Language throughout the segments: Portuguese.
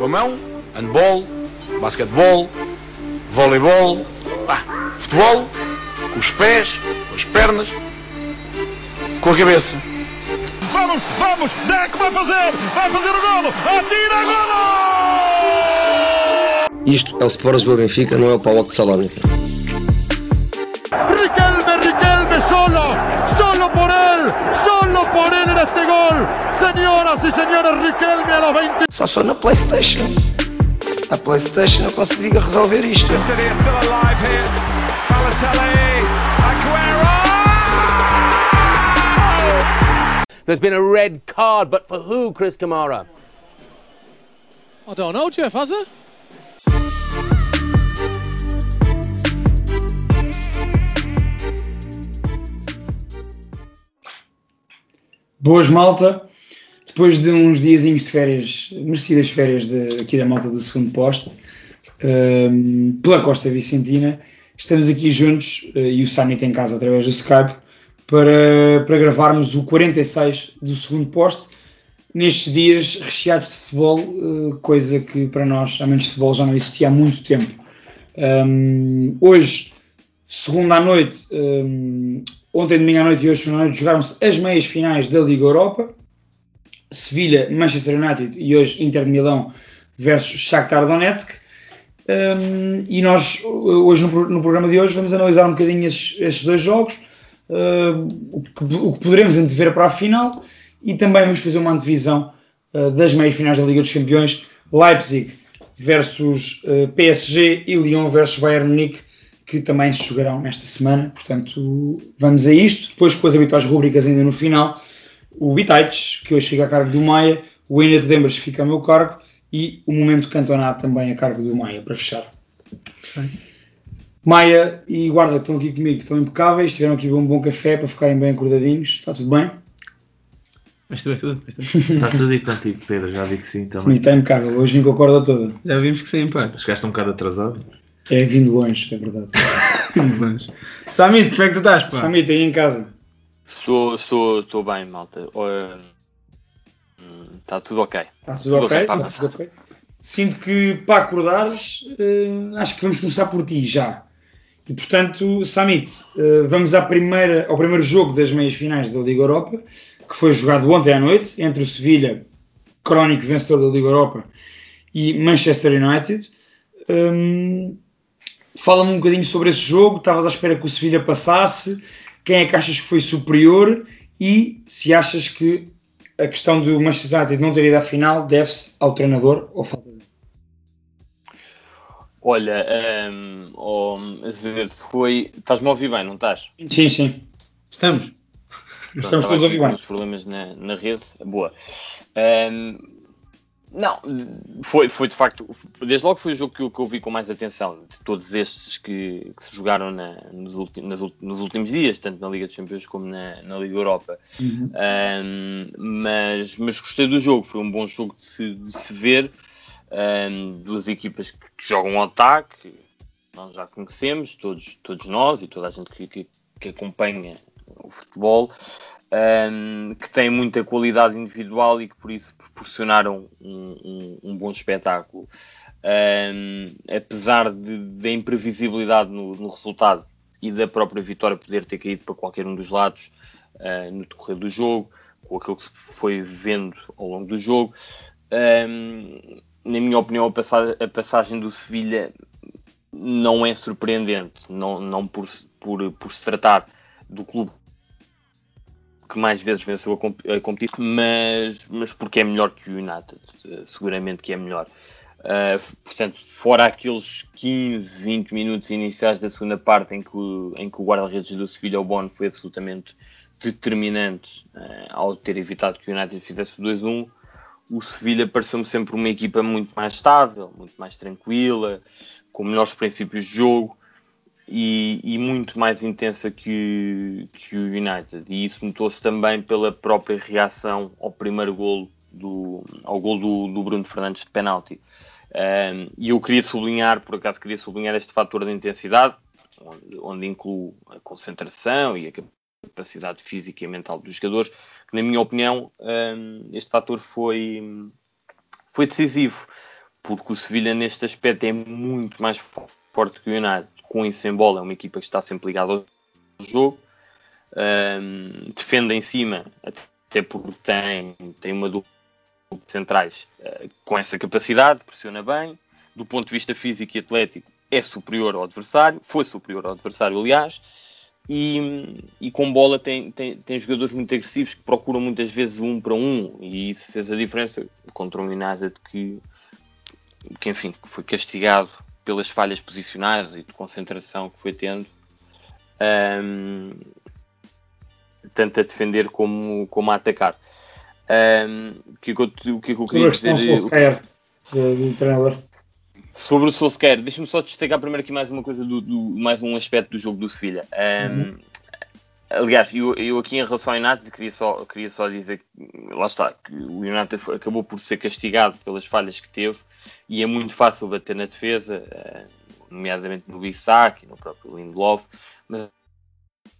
Com a mão, handball, basquetebol, voleibol, ah, futebol, com os pés, com as pernas, com a cabeça. Vamos, vamos, Deco vai fazer, vai fazer o golo, atira golo! Isto é o Sport Lisboa Benfica, não é o Paulo de Salónica. Riquelme, Riquelme, solo, solo por él, solo por él en este gol. Señoras y señores, Riquelme a los 20. Só sou na Playstation. A Playstation eu consigo resolver isto. There's been a red card, but for who, Chris Kamara? I don't know, Jeff, has it? Boas malta, depois de uns diazinhos de férias, merecidas férias de, aqui da malta do segundo poste, um, pela Costa Vicentina, estamos aqui juntos uh, e o Summit em casa através do Skype para, para gravarmos o 46 do segundo poste, nestes dias recheados de futebol, uh, coisa que para nós, amantes de futebol, já não existia há muito tempo. Um, hoje, segunda à noite, um, ontem domingo à noite e hoje à noite, jogaram-se as meias finais da Liga Europa. Sevilha, Manchester United e hoje Inter de Milão versus Shakhtar Donetsk. Um, e nós, hoje no, no, programa de hoje, vamos analisar um bocadinho estes, estes dois jogos, uh, o, que, o, que, poderemos antever para a final e também vamos fazer uma antevisão uh, das meias finais da Liga dos Campeões, Leipzig versus uh, PSG e Lyon versus Bayern Munique, que também se jogarão nesta semana. Portanto, vamos a isto. Depois, com as habituais rubricas ainda no final, o Bitites, que hoje fica a cargo do Maia, o Ainda de Dembras fica a meu cargo e o Momento Cantonado também a cargo do Maia, para fechar. Maia e Guarda estão aqui comigo, estão impecáveis, tiveram aqui um bom café para ficarem bem acordadinhos. Está tudo bem? Mas tudo, tudo, tudo. Está tudo aí contigo, Pedro, já vi que sim também. Comigo está impecável, hoje vim com a corda toda. Já vimos que sim, pá. Chegaste um bocado atrasado. É vindo longe, é verdade. vindo longe. Samit, como é que tu estás, pá? Samit, aí em casa. Estou, estou, estou bem, malta. Está tudo ok. Está tudo, tudo ok? okay está tudo ok. Sinto que para acordares, uh, acho que vamos começar por ti já. E portanto, Samit, uh, vamos à primeira, ao primeiro jogo das meias finais da Liga Europa, que foi jogado ontem à noite, entre o Sevilha, crónico vencedor da Liga Europa, e Manchester United. Um, Fala-me um bocadinho sobre esse jogo. Estavas à espera que o Sevilha passasse? Quem é que achas que foi superior? E se achas que a questão do Manchester United não ter ido à final deve-se ao treinador ou falta dele? Olha, um, oh, Azevedo, foi. Estás-me a ouvir bem, não estás? Sim, sim. Estamos. Estamos todos a ouvir bem. problemas na, na rede. Boa. Um, não, foi, foi de facto, desde logo foi o jogo que eu, que eu vi com mais atenção, de todos estes que, que se jogaram na, nos, ulti, nas, nos, últimos dias, tanto na Liga dos Campeões como na, na Liga Europa. Uhum. Um, mas, mas gostei do jogo, foi um bom jogo de se, de se ver. Um, duas equipas que, que, jogam ao ataque, nós já conhecemos, todos, todos nós e toda a gente que, que, que acompanha o futebol um, que têm muita qualidade individual e que por isso proporcionaram um, um, um bom espetáculo. apesar da imprevisibilidade no, no, resultado e da própria vitória poder ter caído para qualquer um dos lados uh, no decorrer do jogo, com aquilo que se foi vendo ao longo do jogo, na minha opinião, a passagem, a passagem do Sevilha não é surpreendente, não, não por, por, por se tratar do clube que mais vezes venceu a, a competição, mas, mas porque é melhor que o United, eh, seguramente que é melhor. Uh, portanto, fora aqueles 15, 20 minutos iniciais da segunda parte em que, em que o guarda-redes do Sevilha, o Bono, foi absolutamente determinante uh, ao ter evitado que o United fizesse o 2-1, o Sevilha pareceu-me sempre uma equipa muito mais estável, muito mais tranquila, com melhores princípios de jogo e, e, muito mais intensa que, que o United. E isso notou-se também pela própria reação ao primeiro golo, do, ao golo do, do Bruno Fernandes de penalti. Um, e eu queria sublinhar, por acaso queria sublinhar este fator de intensidade, onde, onde incluo a concentração e a capacidade física e mental dos jogadores, que na minha opinião um, este fator foi, foi decisivo porque o Sevilha neste aspecto é muito mais forte que o United. Com isso em bola, é uma equipa que está sempre ligada ao jogo, um, defende em cima, até porque tem, tem uma dupla de centrais uh, com essa capacidade, pressiona bem, do ponto de vista físico e atlético, é superior ao adversário, foi superior ao adversário, aliás, e, e com bola tem, tem, tem jogadores muito agressivos que procuram muitas vezes um para um, e isso fez a diferença contra o United que, que enfim, foi castigado pelas falhas posicionais e de concentração que foi tendo, um, tanto a defender como, como a atacar. Um, o que, o que eu queria dizer? do treinador. Sobre o Solskjaer, deixa-me só destacar primeiro aqui mais uma coisa, do, do mais um aspecto do jogo do Sevilha. Um, uhum. Aliás, eu, eu aqui em relação ao United queria só, queria só dizer lá está, que o United acabou por ser castigado pelas falhas que teve e é muito fácil bater na defesa, uh, nomeadamente no Bissac e no próprio Lindelof, mas,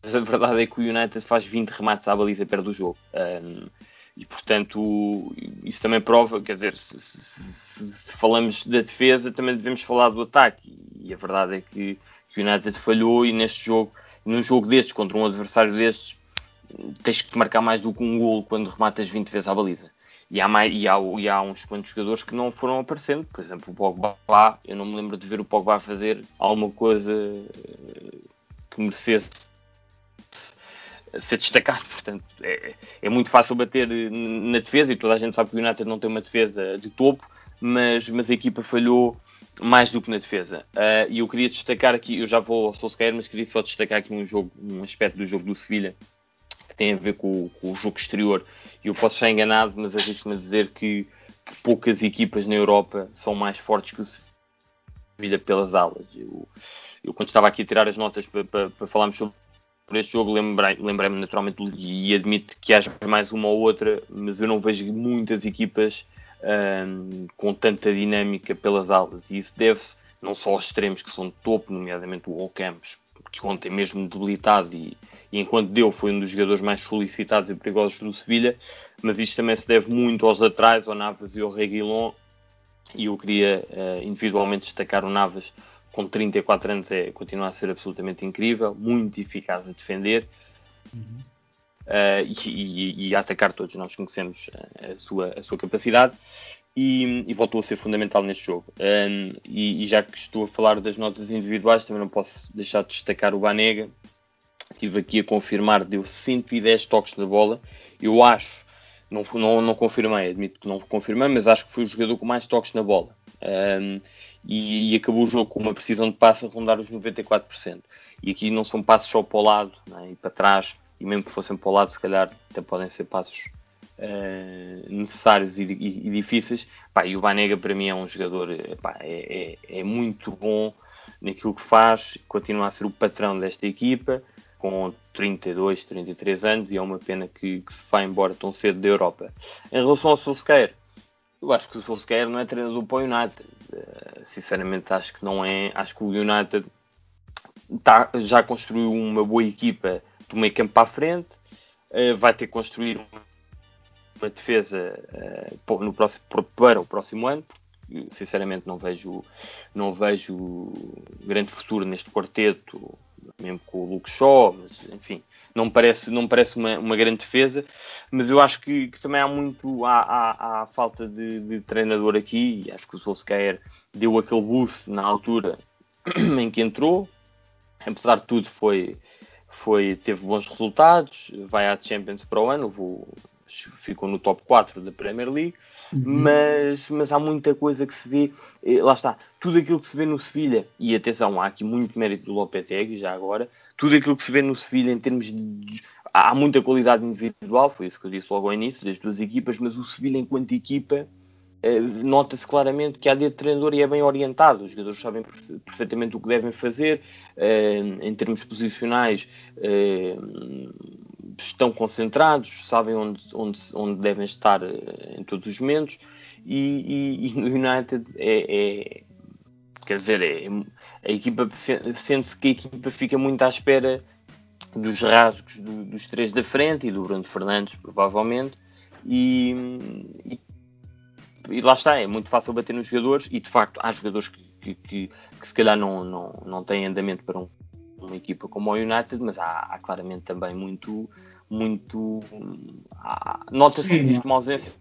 mas, a verdade é que o United faz 20 remates à baliza perto do jogo. Um, e portanto, isso também prova, quer dizer, se, se, se, falamos da defesa, também devemos falar do ataque. E a verdade é que, que o United falhou e neste jogo, num jogo destes, contra um adversário destes, tens que marcar mais do que um gol quando rematas 20 vezes à baliza. E há, mais, e, há, e há uns quantos jogadores que não foram aparecendo, por exemplo, o Pogba, eu não me lembro de ver o Pogba fazer alguma coisa eh, que merecesse ser destacado. Portanto, é, é, muito fácil bater na defesa e toda a gente sabe que o United não tem uma defesa de topo, mas, mas a equipa falhou mais do que na defesa. Uh, e eu queria destacar aqui, eu já vou ao Solskjaer, mas queria só destacar aqui um jogo, um aspecto do jogo do Sevilha que tem a ver com, com o jogo exterior. Eu posso estar enganado, mas arrisco-me a dizer que, que, poucas equipas na Europa são mais fortes que o Sevilha pelas alas. Eu, eu quando estava aqui a tirar as notas para, para, para falarmos sobre por este jogo lembrei-me lembrei naturalmente e admito que haja mais uma ou outra, mas eu não vejo muitas equipas um, com tanta dinâmica pelas alas e isso deve-se não só aos extremos que são de topo, nomeadamente o Olcampos, que ontem mesmo debilitado e, e, enquanto deu foi um dos jogadores mais solicitados e perigosos do Sevilha, mas isto também se deve muito aos laterais, ao Navas e ao Reguilon. E eu queria uh, individualmente destacar o Navas com 34 anos é, continua a ser absolutamente incrível, muito eficaz a defender. Uhum. Uh, e, e, e, a atacar. Todos nós conhecemos a, sua, a sua capacidade e, e voltou a ser fundamental neste jogo. Um, e, e, já que estou a falar das notas individuais, também não posso deixar de destacar o Banega. Estive aqui a confirmar, deu 110 toques na bola. Eu acho, não, não, não confirmei, admito que não confirmei, mas acho que foi o jogador com mais toques na bola. Um, e, e, acabou o jogo com uma precisão de passe a rondar os 94%. E aqui não são passos só para o lado né, e para trás, e mesmo que fossem para o lado, se calhar até podem ser passos uh, necessários e, e, e, difíceis. Pá, e o Banega para mim é um jogador pá, é, é, é, muito bom naquilo que faz, continua a ser o patrão desta equipa, com 32, 33 anos, e é uma pena que, que se vá embora tão cedo da Europa. Em relação ao Solskjaer, eu acho que o Solskjaer não é treinador para o United. Uh, sinceramente, acho que não é. Acho que o United tá, já construiu uma boa equipa do meio campo para a frente. Uh, vai ter que construir uma defesa uh, no próximo, para o próximo ano. Porque, sinceramente, não vejo, não vejo grande futuro neste quarteto mesmo com o Luke Shaw, mas enfim, não me parece, não parece uma, uma grande defesa, mas eu acho que, que também há muito, há, há, há falta de, de, treinador aqui, acho que o Solskjaer deu aquele boost na altura em que entrou, apesar de tudo foi, foi, teve bons resultados, vai à Champions para o ano, levou, ficou no top 4 da Premier League, uhum. mas, mas há muita coisa que se vê, eh, lá está, tudo aquilo que se vê no Sevilha, e atenção, há aqui muito mérito do Lopetegui já agora, tudo aquilo que se vê no Sevilha em termos de. Há muita qualidade individual, foi isso que eu disse logo ao início, das duas equipas, mas o Sevilha, enquanto equipa, nota-se claramente que há de treinador e é bem orientado. Os jogadores sabem perfeitamente o que devem fazer, eh, em termos posicionais, estão concentrados, sabem onde, onde, onde devem estar eh, em todos os momentos e, e, e no United é, é quer dizer, é, a equipa sente-se que a equipa fica muito à espera dos rasgos do, dos três da frente e do Bruno Fernandes, provavelmente, e, e, e lá está, é muito fácil bater nos jogadores e de facto há jogadores que, que, que, que se calhar não, não, não têm andamento para um, uma equipa como o United, mas há, há claramente também muito, muito nota-se existe uma ausência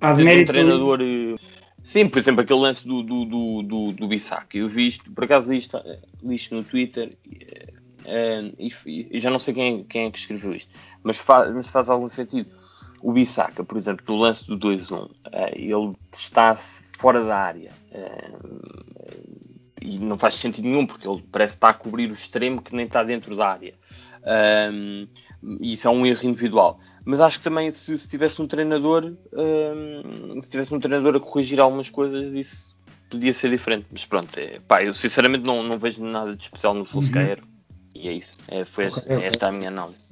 há de um treinador. Sim, por exemplo, aquele lance do, do, do, do, do Bissac. Eu vi isto, por acaso li isto, li isto no Twitter eh, eh, e, e já não sei quem, quem é que escreveu isto, mas faz, mas faz algum sentido. O Bissaka, por exemplo, do lance do 2-1, eh, ele está fora da área eh, e não faz sentido nenhum porque ele parece estar a cobrir o extremo que nem está dentro da área. Um, isso é um erro individual. Mas acho que também se, se tivesse um treinador, um, se tivesse um treinador a corrigir algumas coisas, isso podia ser diferente. Mas pronto, é, pá, eu sinceramente não, não vejo nada de especial no Solskjaer. E é isso. É, foi Ok, esta, ok. esta a minha análise.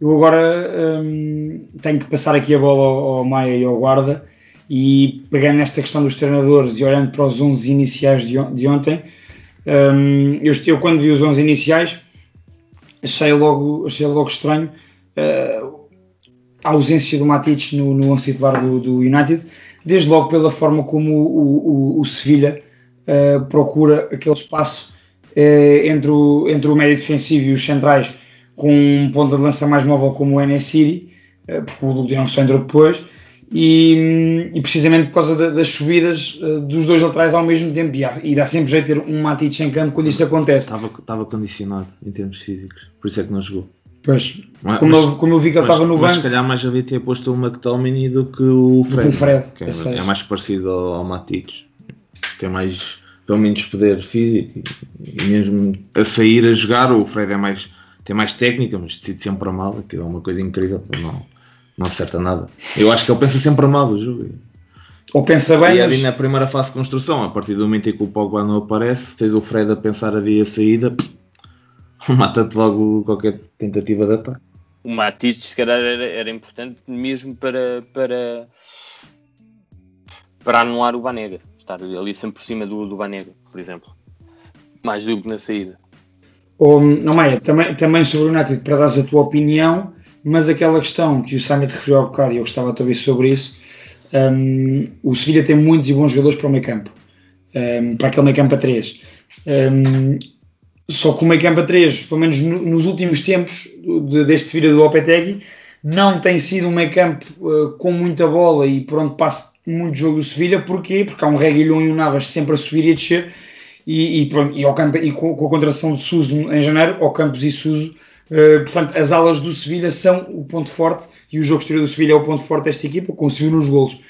Eu agora hum, tenho que passar aqui a bola ao, ao Maia e ao Guarda e pegando nesta questão dos treinadores e olhando para os 11 iniciais de, on- de ontem, hum, eu, eu quando vi os 11 iniciais achei logo, achei logo estranho uh, a ausência do Matic no, no 11 titular do, do United, desde logo pela forma como o, o, o Sevilha uh, procura aquele espaço uh, entre, o, entre o médio defensivo e os centrais com um ponto de lança mais móvel como o NSiri, uh, porque o Lugano só entrou depois, e, e precisamente por causa da- das subidas uh, dos dois laterais ao mesmo tempo, e, há- e dá sempre jeito ter um Matic em campo quando isto acontece. Estava, estava condicionado em termos físicos, por isso é que não jogou. Pois, Mas- como, eu, como eu vi que ele estava no mas se banco, calhar mais havia ter posto o McTominay do que o que Fred. o Fred, que sei. é, é mais parecido ao, ao Matic. Tem mais, pelo menos poder físico e mesmo a sair a jogar o Fred é mais, tem mais técnica, mas decide sempre a mal, que é uma coisa incrível, não, não acerta nada. Eu acho que ele pensa sempre a mal o jogo. ou pensa bem, e ali mas na primeira fase de construção, a partir do momento em que o Pogba não aparece, tens o Fred a pensar ali a saída, mata-te logo qualquer tentativa de ataque. O Matisse, se calhar, era, era importante mesmo para, para, para anular o Banega. Estar ali sempre por cima do, do Banega, por exemplo. Mais do que na saída. Ou, não, Maia, também, também sobre o United, para dares a tua opinião, mas aquela questão que o Summit referiu há bocado, e eu gostava ouvir sobre isso, hum, o Sevilha tem muitos e bons jogadores para o meio campo, hum, para aquele meio campo a 3. só que o meio campo a 3, pelo menos no- nos últimos tempos de- deste Sevilha do Lopetegui, não tem sido um meio campo uh, com muita bola e por onde passa muito jogo do Sevilha, porquê? Porque há um Reguilhão e um Navas sempre a subir e a descer, e, e, pronto, e, ao campo, e com, com a contratação de Suso em janeiro, ao Campos e Suso, eh, portanto, as alas do Sevilha são o ponto forte e o jogo exterior do Sevilha é o ponto forte desta equipa, como se viu nos golos.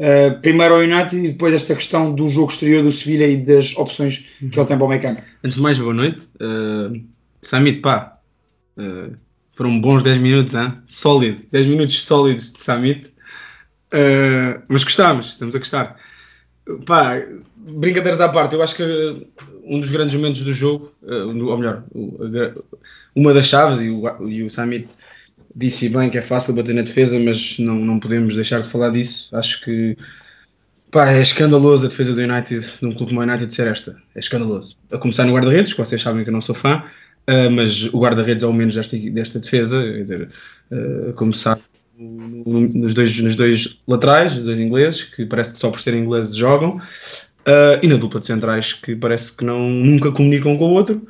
Eh, primeiro ao United e depois esta questão do jogo exterior do Sevilha e das opções que ele tem para o meio campo. Antes de mais, boa noite. Uh, Samit, pá, uh, foram bons 10 minutos, hein? sólido, 10 minutos sólidos de Samit. Uh, mas gostámos, estamos a gostar. Pá, brincadeiras à parte, eu acho que um dos grandes momentos do jogo, uh, ou melhor, uma das chaves, e o, Samit disse bem que é fácil bater na defesa, mas não, não podemos deixar de falar disso. Acho que Pá, é escandaloso a defesa do United, de um clube como o United, ser esta. É escandaloso. A começar no guarda-redes, que vocês sabem que eu não sou fã, ah, mas o guarda-redes é o menos desta, desta defesa. Quer dizer, a começar no- nos dois, nos dois laterais, os dois ingleses, que parece que só por serem ingleses jogam, ah, e na dupla de centrais, que parece que não, nunca comunicam com o outro.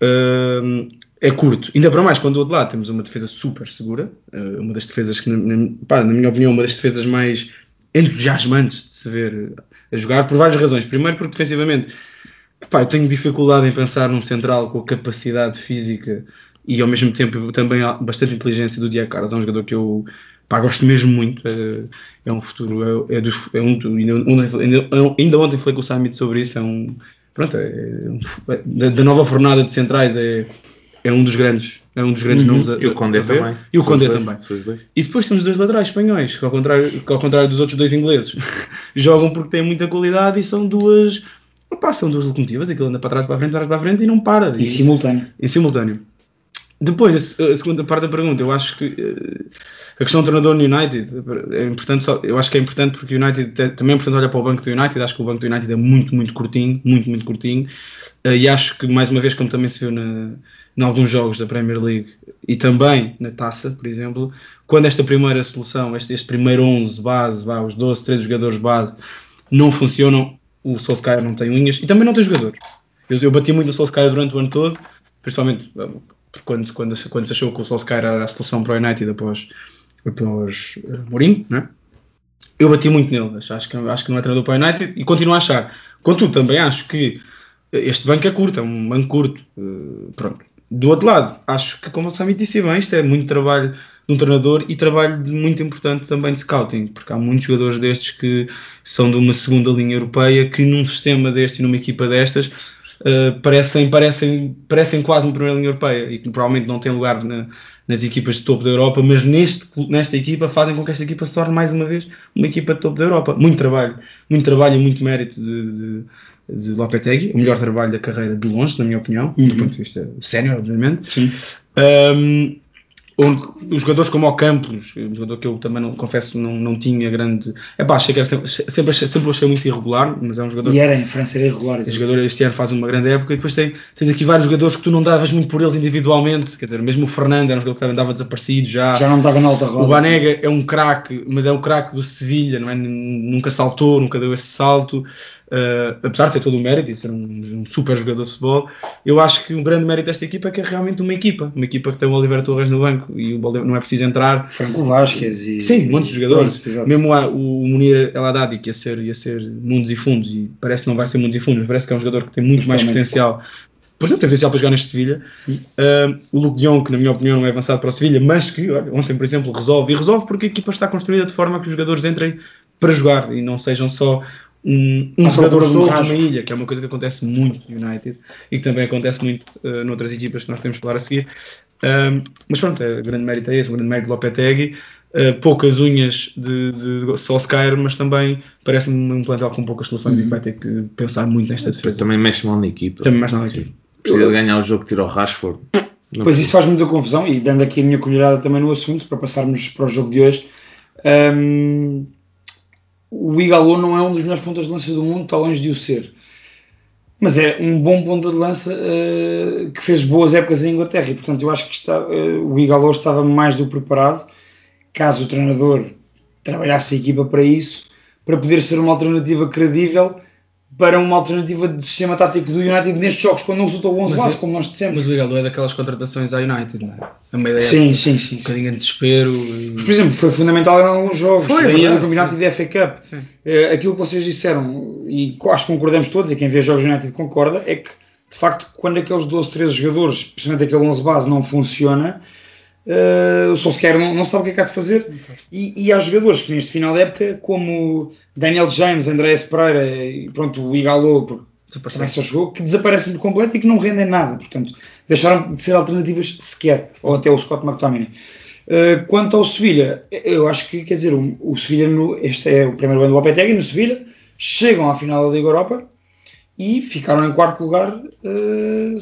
Ah, é curto. Ainda para mais, quando do outro lado temos uma defesa super segura, ah, uma das defesas que, na, na- pá, na minha opinião, uma das defesas mais entusiasmantes de se ver a jogar, por várias razões. Primeiro, porque defensivamente, pá, eu tenho dificuldade em pensar num central com a capacidade física e ao mesmo tempo também há bastante inteligência do Diego Carlos. É um jogador que eu pá, gosto mesmo muito. É, é um futuro, é, é, dos, é um, ainda, ainda, ainda ontem falei com o Samit sobre isso. É um, pronto, é, um, é- da, da nova fornada de centrais é, é um dos grandes. É um dos grandes Uhum. nomes a, E o Condé também. E o Condé também. E depois temos dois laterais espanhóis, que ao contrário, que ao contrário dos outros dois ingleses, jogam porque têm muita qualidade e são duas. São duas locomotivas, aquilo anda para trás, para a frente, para trás, para a frente e não para. Em simultâneo. Em simultâneo. Depois, a, se- a segunda parte da pergunta, eu acho que eh, a questão do treinador no United é importante, eu acho que é importante porque o United te- também é importante olhar para o banco do United, acho que o banco do United é muito, muito curtinho, muito, muito curtinho, Uh, e acho que, mais uma vez, como também se viu na, em alguns jogos da Premier League e também na taça, por exemplo, quando esta primeira solução, este, este primeiro 11 base, vá, os 12, 13 jogadores base, não funcionam, o Solskjaer não tem unhas e também não tem jogadores. Eu, eu bati muito no Solskjaer durante o ano todo, principalmente quando, quando, quando se achou que o Solskjaer era a solução para o United após, após uh, Mourinho, né? eu bati muito nele, acho que, acho que não é treinador para o United e continuo a achar. Contudo, também acho que este banco é curto, é um banco curto. Uh, pronto. Do outro lado, acho que, como o Samit disse bem, isto é muito trabalho de um treinador e trabalho muito importante também de scouting, porque há muitos jogadores destes que são de uma segunda linha europeia que num sistema deste e numa equipa destas uh, parecem, parecem, parecem quase uma primeira linha europeia e que provavelmente não têm lugar na, nas equipas de topo da Europa, mas neste, nesta equipa fazem com que esta equipa se torne mais uma vez uma equipa de topo da Europa. Muito trabalho, muito trabalho e muito mérito de, de de Lopetegui, o melhor trabalho da carreira de longe, na minha opinião, uhum. do ponto de vista sénior, obviamente. Sim. Um, onde os jogadores como o Campos, um jogador que eu também não, confesso não, não tinha grande. É pá, achei que sempre, sempre, achei, sempre achei muito irregular, mas é um jogador. E era em França era irregular. Esse jogador este ano faz uma grande época e depois tem, tens aqui vários jogadores que tu não davas muito por eles individualmente, quer dizer, mesmo o Fernando era um jogador que também andava desaparecido já. Já não estava na alta roda. O Banega assim. é um craque, mas é o craque do Sevilha, não é? Nunca saltou, nunca deu esse salto. Uh, apesar de ter todo o mérito e ser um, um, super jogador de futebol, eu acho que um grande mérito desta equipa é que é realmente uma equipa, uma equipa que tem o Oliver Torres no banco e o Oliver não é preciso entrar. Franco Vasquez e. Sim, um monte de jogadores. Mesmo a, o Munir El Haddad, que ia ser, ia ser mundos e fundos, e parece que não vai ser mundos e fundos, mas parece que é um jogador que tem muito mais potencial. Por exemplo, tem potencial para jogar neste Sevilha. Uh, o Luke Dion, que na minha opinião não é avançado para o Sevilha, mas que olha, ontem, por exemplo, resolve. E resolve porque a equipa está construída de forma que os jogadores entrem para jogar e não sejam só um, um jogador solto numa ilha, que é uma coisa que acontece muito no United e que também acontece muito uh, noutras equipas que nós temos que falar a seguir. Um, mas pronto, é, grande mérito é esse, um grande mérito de Lopetegui. Uh, poucas unhas de, de Solskjaer, mas também parece-me um plantel com poucas soluções uhum. e que vai ter que pensar muito nesta defesa. Também mexe mal na equipa. Também mexe mal na equipa. Precisa de ganhar o jogo que tira o Rashford. Não pois isso faz muita confusão e dando aqui a minha colherada também no assunto para passarmos para o jogo de hoje. Um, o Igalo não é um dos melhores pontas de lança do mundo, está longe de o ser. Mas é um bom ponta de lança uh, que fez boas épocas em Inglaterra e, portanto, eu acho que está, uh, o Igalo estava mais do preparado, caso o treinador trabalhasse a equipa para isso, para poder ser uma alternativa credível para uma alternativa de sistema tático do United nestes jogos, quando não resultou o 11 base, como nós dissemos. Mas o Igalo é daquelas contratações à United, não é? É uma ideia sim, sim, sim, um bocadinho de desespero. E... Por exemplo, foi fundamental em alguns jogos, foi, foi do campeonato e da FA Cup. Sim. Uh, aquilo que vocês disseram, e acho que concordamos todos, e quem vê jogos do United concorda, é que de facto, quando aqueles 12, 13 jogadores, principalmente aquele 11 base, não funciona, Uh, o Solskjaer não, não sabe o que é que há de fazer. E, e há jogadores que neste final da época, como Daniel James, Andrés Pereira e pronto, o Igalo, também só jogou, que desaparecem por completo e que não rendem nada. Portanto, deixaram de ser alternativas sequer. Ou até o Scott McTominay. Uh, quanto ao Sevilha, eu acho que, quer dizer, o, o Sevilha, no, este é o primeiro ano do Lopetegui no Sevilha, chegam à final da Liga Europa e ficaram em quarto lugar, uh,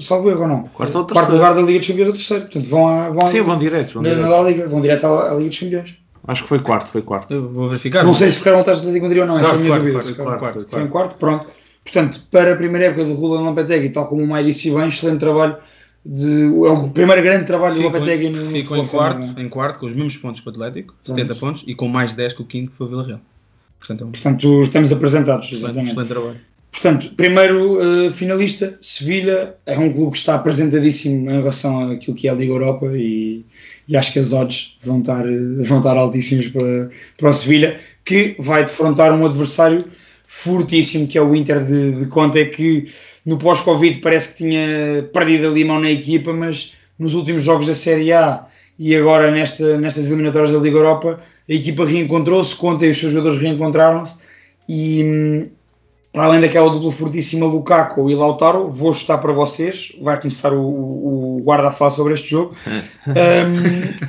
salvo erro ou não. Quarto, ou quarto lugar da Liga dos Campeões ou terceiro. Portanto, vão, a, vão Sim, vão direto. Vão, na, na Liga, vão direto à, à, Liga dos Campeões. Acho que foi quarto, foi quarto. Eu vou verificar. Não sei se ficaram atrás do Atlético Madrid ou não, essa é a minha quarto, dúvida. Quarto, quarto, quarto, foi em quarto, pronto. Portanto, para a primeira época do Roland Lopetegui, tal como o Mai disse bem, excelente trabalho. De, é o primeiro grande trabalho ficou, do Lopetegui no Ficou em quarto, em quarto, com os mesmos pontos que o Atlético, pronto. 70 pontos, e com mais 10 que o quinto que foi o Vila Real. Portanto, é um... Portanto, estamos apresentados. Excelente, excelente trabalho. Portanto, primeiro uh, finalista, Sevilha, é um clube que está apresentadíssimo em relação àquilo que é a Liga Europa e, e acho que as odds vão estar, vão estar altíssimas para, para o Sevilha, que vai defrontar um adversário fortíssimo que é o Inter de, de Conte, que no pós-Covid parece que tinha perdido ali mão na equipa, mas nos últimos jogos da Série A e agora nesta, nestas eliminatórias da Liga Europa a equipa reencontrou-se, Conte e os seus jogadores reencontraram-se e hum, para além daquela dupla fortíssima Lukaku e Lautaro, vou chutar para vocês. Vai começar o, o, guarda a falar sobre este jogo. um,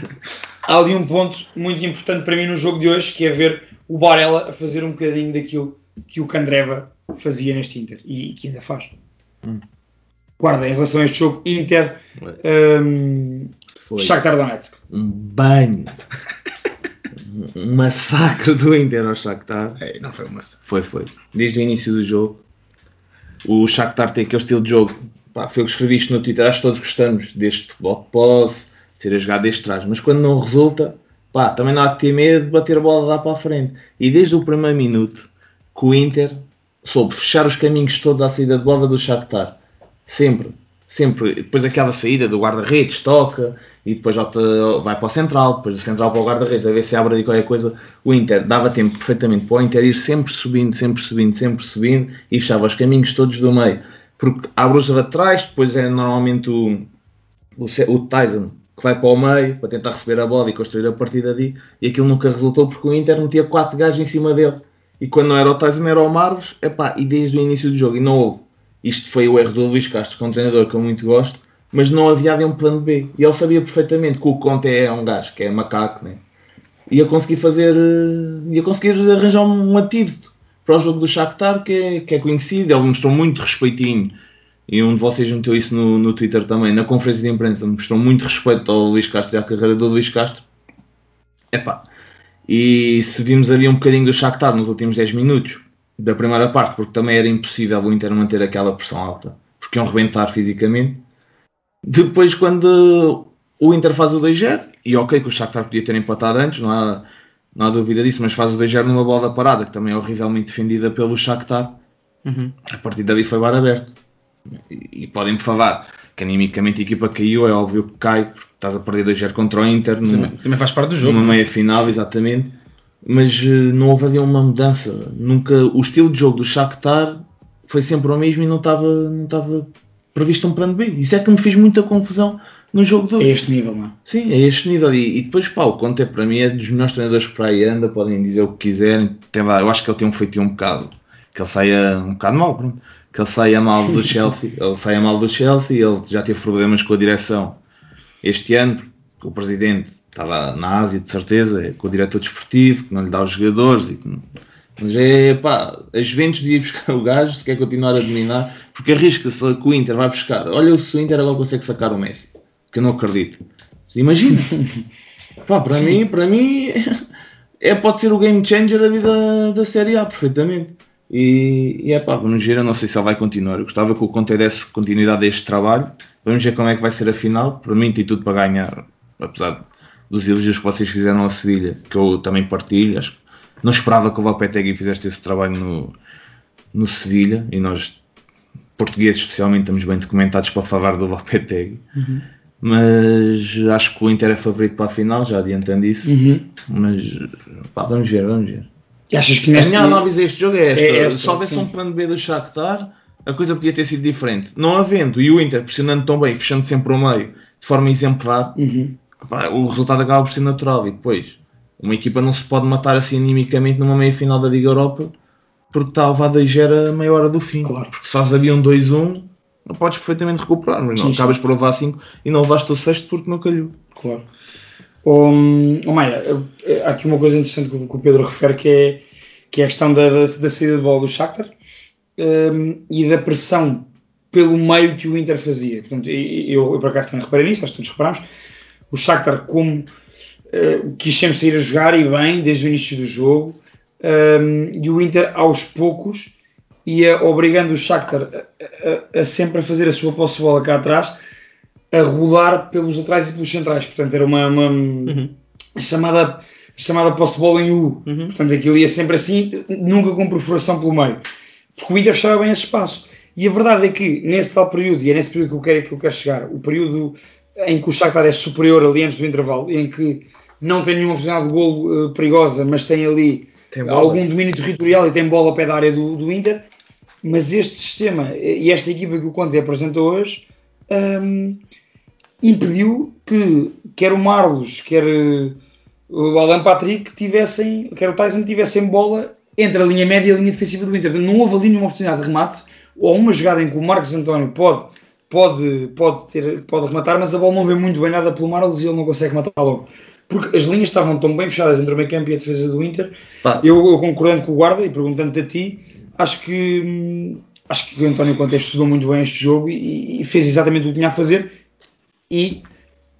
há ali um ponto muito importante para mim no jogo de hoje, que é ver o Barella a fazer um bocadinho daquilo que o Candreva fazia neste Inter e que ainda faz. Hum. Guarda, em relação a este jogo, Inter um, Shakhtar Donetsk. Um banho um massacre do Inter ao Shakhtar. É, não foi um massacre. Foi, foi. Desde o início do jogo. O Shakhtar tem aquele estilo de jogo. Pá, foi o que escrevi isto no Twitter. Acho que todos gostamos deste futebol de posse, de ser a jogar deste trás. Mas quando não resulta, pá, também não há que ter medo de bater a bola lá para a frente. E desde o primeiro minuto que o Inter soube fechar os caminhos todos à saída de bola do Shakhtar. Sempre. Sempre. Depois aquela saída do guarda-redes, toca, e depois vai para o central, depois do central para o guarda-redes, a ver se abre ali qualquer coisa. O Inter dava tempo perfeitamente para o Inter ir sempre subindo, sempre subindo, sempre subindo, e fechava os caminhos todos do meio. Porque abre os laterais, depois é normalmente o, o, o Tyson que vai para o meio para tentar receber a bola e construir a partida ali, e aquilo nunca resultou porque o Inter tinha quatro gajos em cima dele. E quando não era o Tyson era o Marvos, epá, e desde o início do jogo, e não houve. Isto foi o erro do Luís Castro, que um treinador que eu muito gosto, mas não havia ali um plano B. E ele sabia perfeitamente que o Conte é um gajo que é macaco, né? ia conseguir fazer, eh, ia conseguir arranjar um antídoto para o jogo do Shakhtar, que é, que é conhecido, ele mostrou muito respeitinho, e um de vocês meteu isso no, no Twitter também, na conferência de imprensa, mostrou muito respeito ao Luís Castro e à carreira do Luís Castro. Epá, e se vimos ali um bocadinho do Shakhtar nos últimos 10 minutos da primeira parte, porque também era impossível o Inter manter aquela pressão alta, porque iam rebentar fisicamente. Depois, quando o Inter faz o 2-0, e ok que o Shakhtar podia ter empatado antes, não há, não há dúvida disso, mas faz o 2-0 numa bola parada, que também é horrivelmente defendida pelo Shakhtar. Uhum. A partir dali foi bar aberto. E, e podem-me falar que animicamente a equipa caiu, é óbvio que cai, porque estás a perder 2-0 contra o Inter. Também, numa- também faz parte do jogo. numa é? meia final, exatamente. Mas eh, não houve ali uma mudança. Nunca, o estilo de jogo do Shakhtar foi sempre o mesmo e não estava não estava previsto um plano B. Isso é que me fez muita confusão no jogo de A hoje. este nível, não é? Sim, é este nível. E, e depois, pá, o Conte para mim é dos melhores treinadores que para aí anda. Podem dizer o que quiserem. Tem lá, eu acho que ele tem um feitio um bocado. Que ele saia um bocado mal, pronto. Que ele saia mal do Chelsea. ele saia mal do Chelsea. Ele já teve problemas com a direção este ano. O presidente estava na Ásia, de certeza. é Com o diretor desportivo, que não lhe dá os jogadores. E que não- mas é pá, as Juventus devia buscar o gajo se quer continuar a dominar, porque arrisca-se que o Inter vai buscar. Olha se o Inter agora consegue sacar o Messi, que eu não acredito. Mas imagina, pá, para mim, para mim é, pode ser o game changer da, da Série A, perfeitamente. E, e é pá, vamos ver, eu não sei se ele vai continuar. Eu gostava que o Conte desse continuidade a este trabalho. Vamos ver como é que vai ser a final. Para mim tem tudo para ganhar, apesar dos elogios que vocês fizeram ao Sevilha, que eu também partilho. Acho que não esperava que o Lopetegui fizesse esse trabalho no, no Sevilha e nós, portugueses especialmente, estamos bem documentados para falar do Lopetegui. Mas acho que o Inter é favorito para a final, já adiantando isso. Uhum. Mas pá, vamos ver, vamos ver. Achas que A minha análise a este jogo é esta. É esta, Se houvesse um plano B do Shakhtar, a coisa podia ter sido diferente. Não havendo, e o Inter pressionando tão bem, fechando sempre o meio, de forma exemplar, Uhum. O resultado acaba por ser natural. E depois, uma equipa não se pode matar assim animicamente numa meia final da Liga Europa, porque está a levar 2-0 a meia hora do fim. Claro. Porque se faz havia um 2-1, não podes perfeitamente recuperar, mas não Sim, acabas por levar 5 e não levaste o sexto porque não calhou. Claro. Um, oh Maia, eu- há aqui uma coisa interessante que, o- Pedro refere que é, que é a questão da, da, da saída de bola do Shakhtar um, e da pressão pelo meio que o Inter fazia. Portanto, e- e eu, eu por acaso também reparei nisso, acho que todos reparámos. O Shakhtar, como uh, quis sempre sair a jogar e bem desde o início do jogo, um, e o Inter aos poucos ia obrigando o Shakhtar a, a- a sempre a fazer a sua posse de bola cá atrás a rolar pelos laterais e pelos centrais. Portanto, era uma, uma chamada, chamada posse de bola em U. Portanto, aquilo ia sempre assim, nunca com perfuração pelo meio. Porque o Inter fechava bem esse espaço. E a verdade é que, nesse tal período, e é nesse período que eu quero, que eu quero chegar, o período em que o Shakhtar é superior ali antes do intervalo, em que não tem nenhuma oportunidade de golo eh, perigosa, mas tem ali Tem algum domínio territorial e tem bola ao pé da área do, do Inter, mas este sistema e esta equipa que o Conte apresenta hoje hum, impediu que quer o Marlos, quer eh, o Alan Patrick tivessem, quer o Tyson tivessem bola entre a linha média e a linha defensiva do Inter. Portanto, não houve ali nenhuma oportunidade de remate ou uma jogada em que o Marcos António pode, pode, pode, ter, pode rematar, mas a bola não vê muito bem nada pelo Marlos e ele não consegue rematar logo. Porque as linhas estavam tão bem fechadas entre o meio campo e a defesa do Inter. Pá. Eu, eu concordando com o guarda e perguntando-te a ti, acho que hum, acho que o António Conte estudou muito bem este jogo e, e fez exatamente o que tinha a fazer. E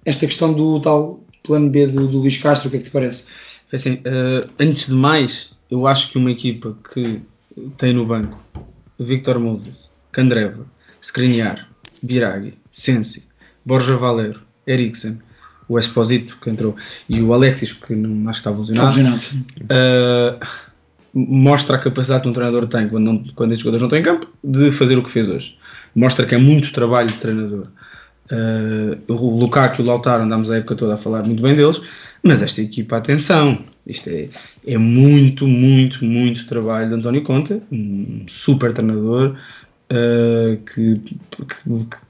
esta questão do tal plano B do, do Luís Castro, o que é que te parece? Assim, eh, antes de mais, eu acho que uma equipa que tem no banco Victor Moses, Candreva, Skriniar, Biraghi, Sensi, Borja Valero, Eriksen, o Esposito que entrou e o Alexis, que não acho que estava lesionado, uh, mostra a capacidade que um treinador tem quando, não, quando estes jogadores não estão em campo de fazer o que fez hoje. Mostra que é muito trabalho de treinador. Uh, o Lukaku e o Lautaro andámos a época toda a falar muito bem deles, mas esta equipa, atenção, isto é, é muito, muito, muito trabalho de António Conte, um super treinador uh, que,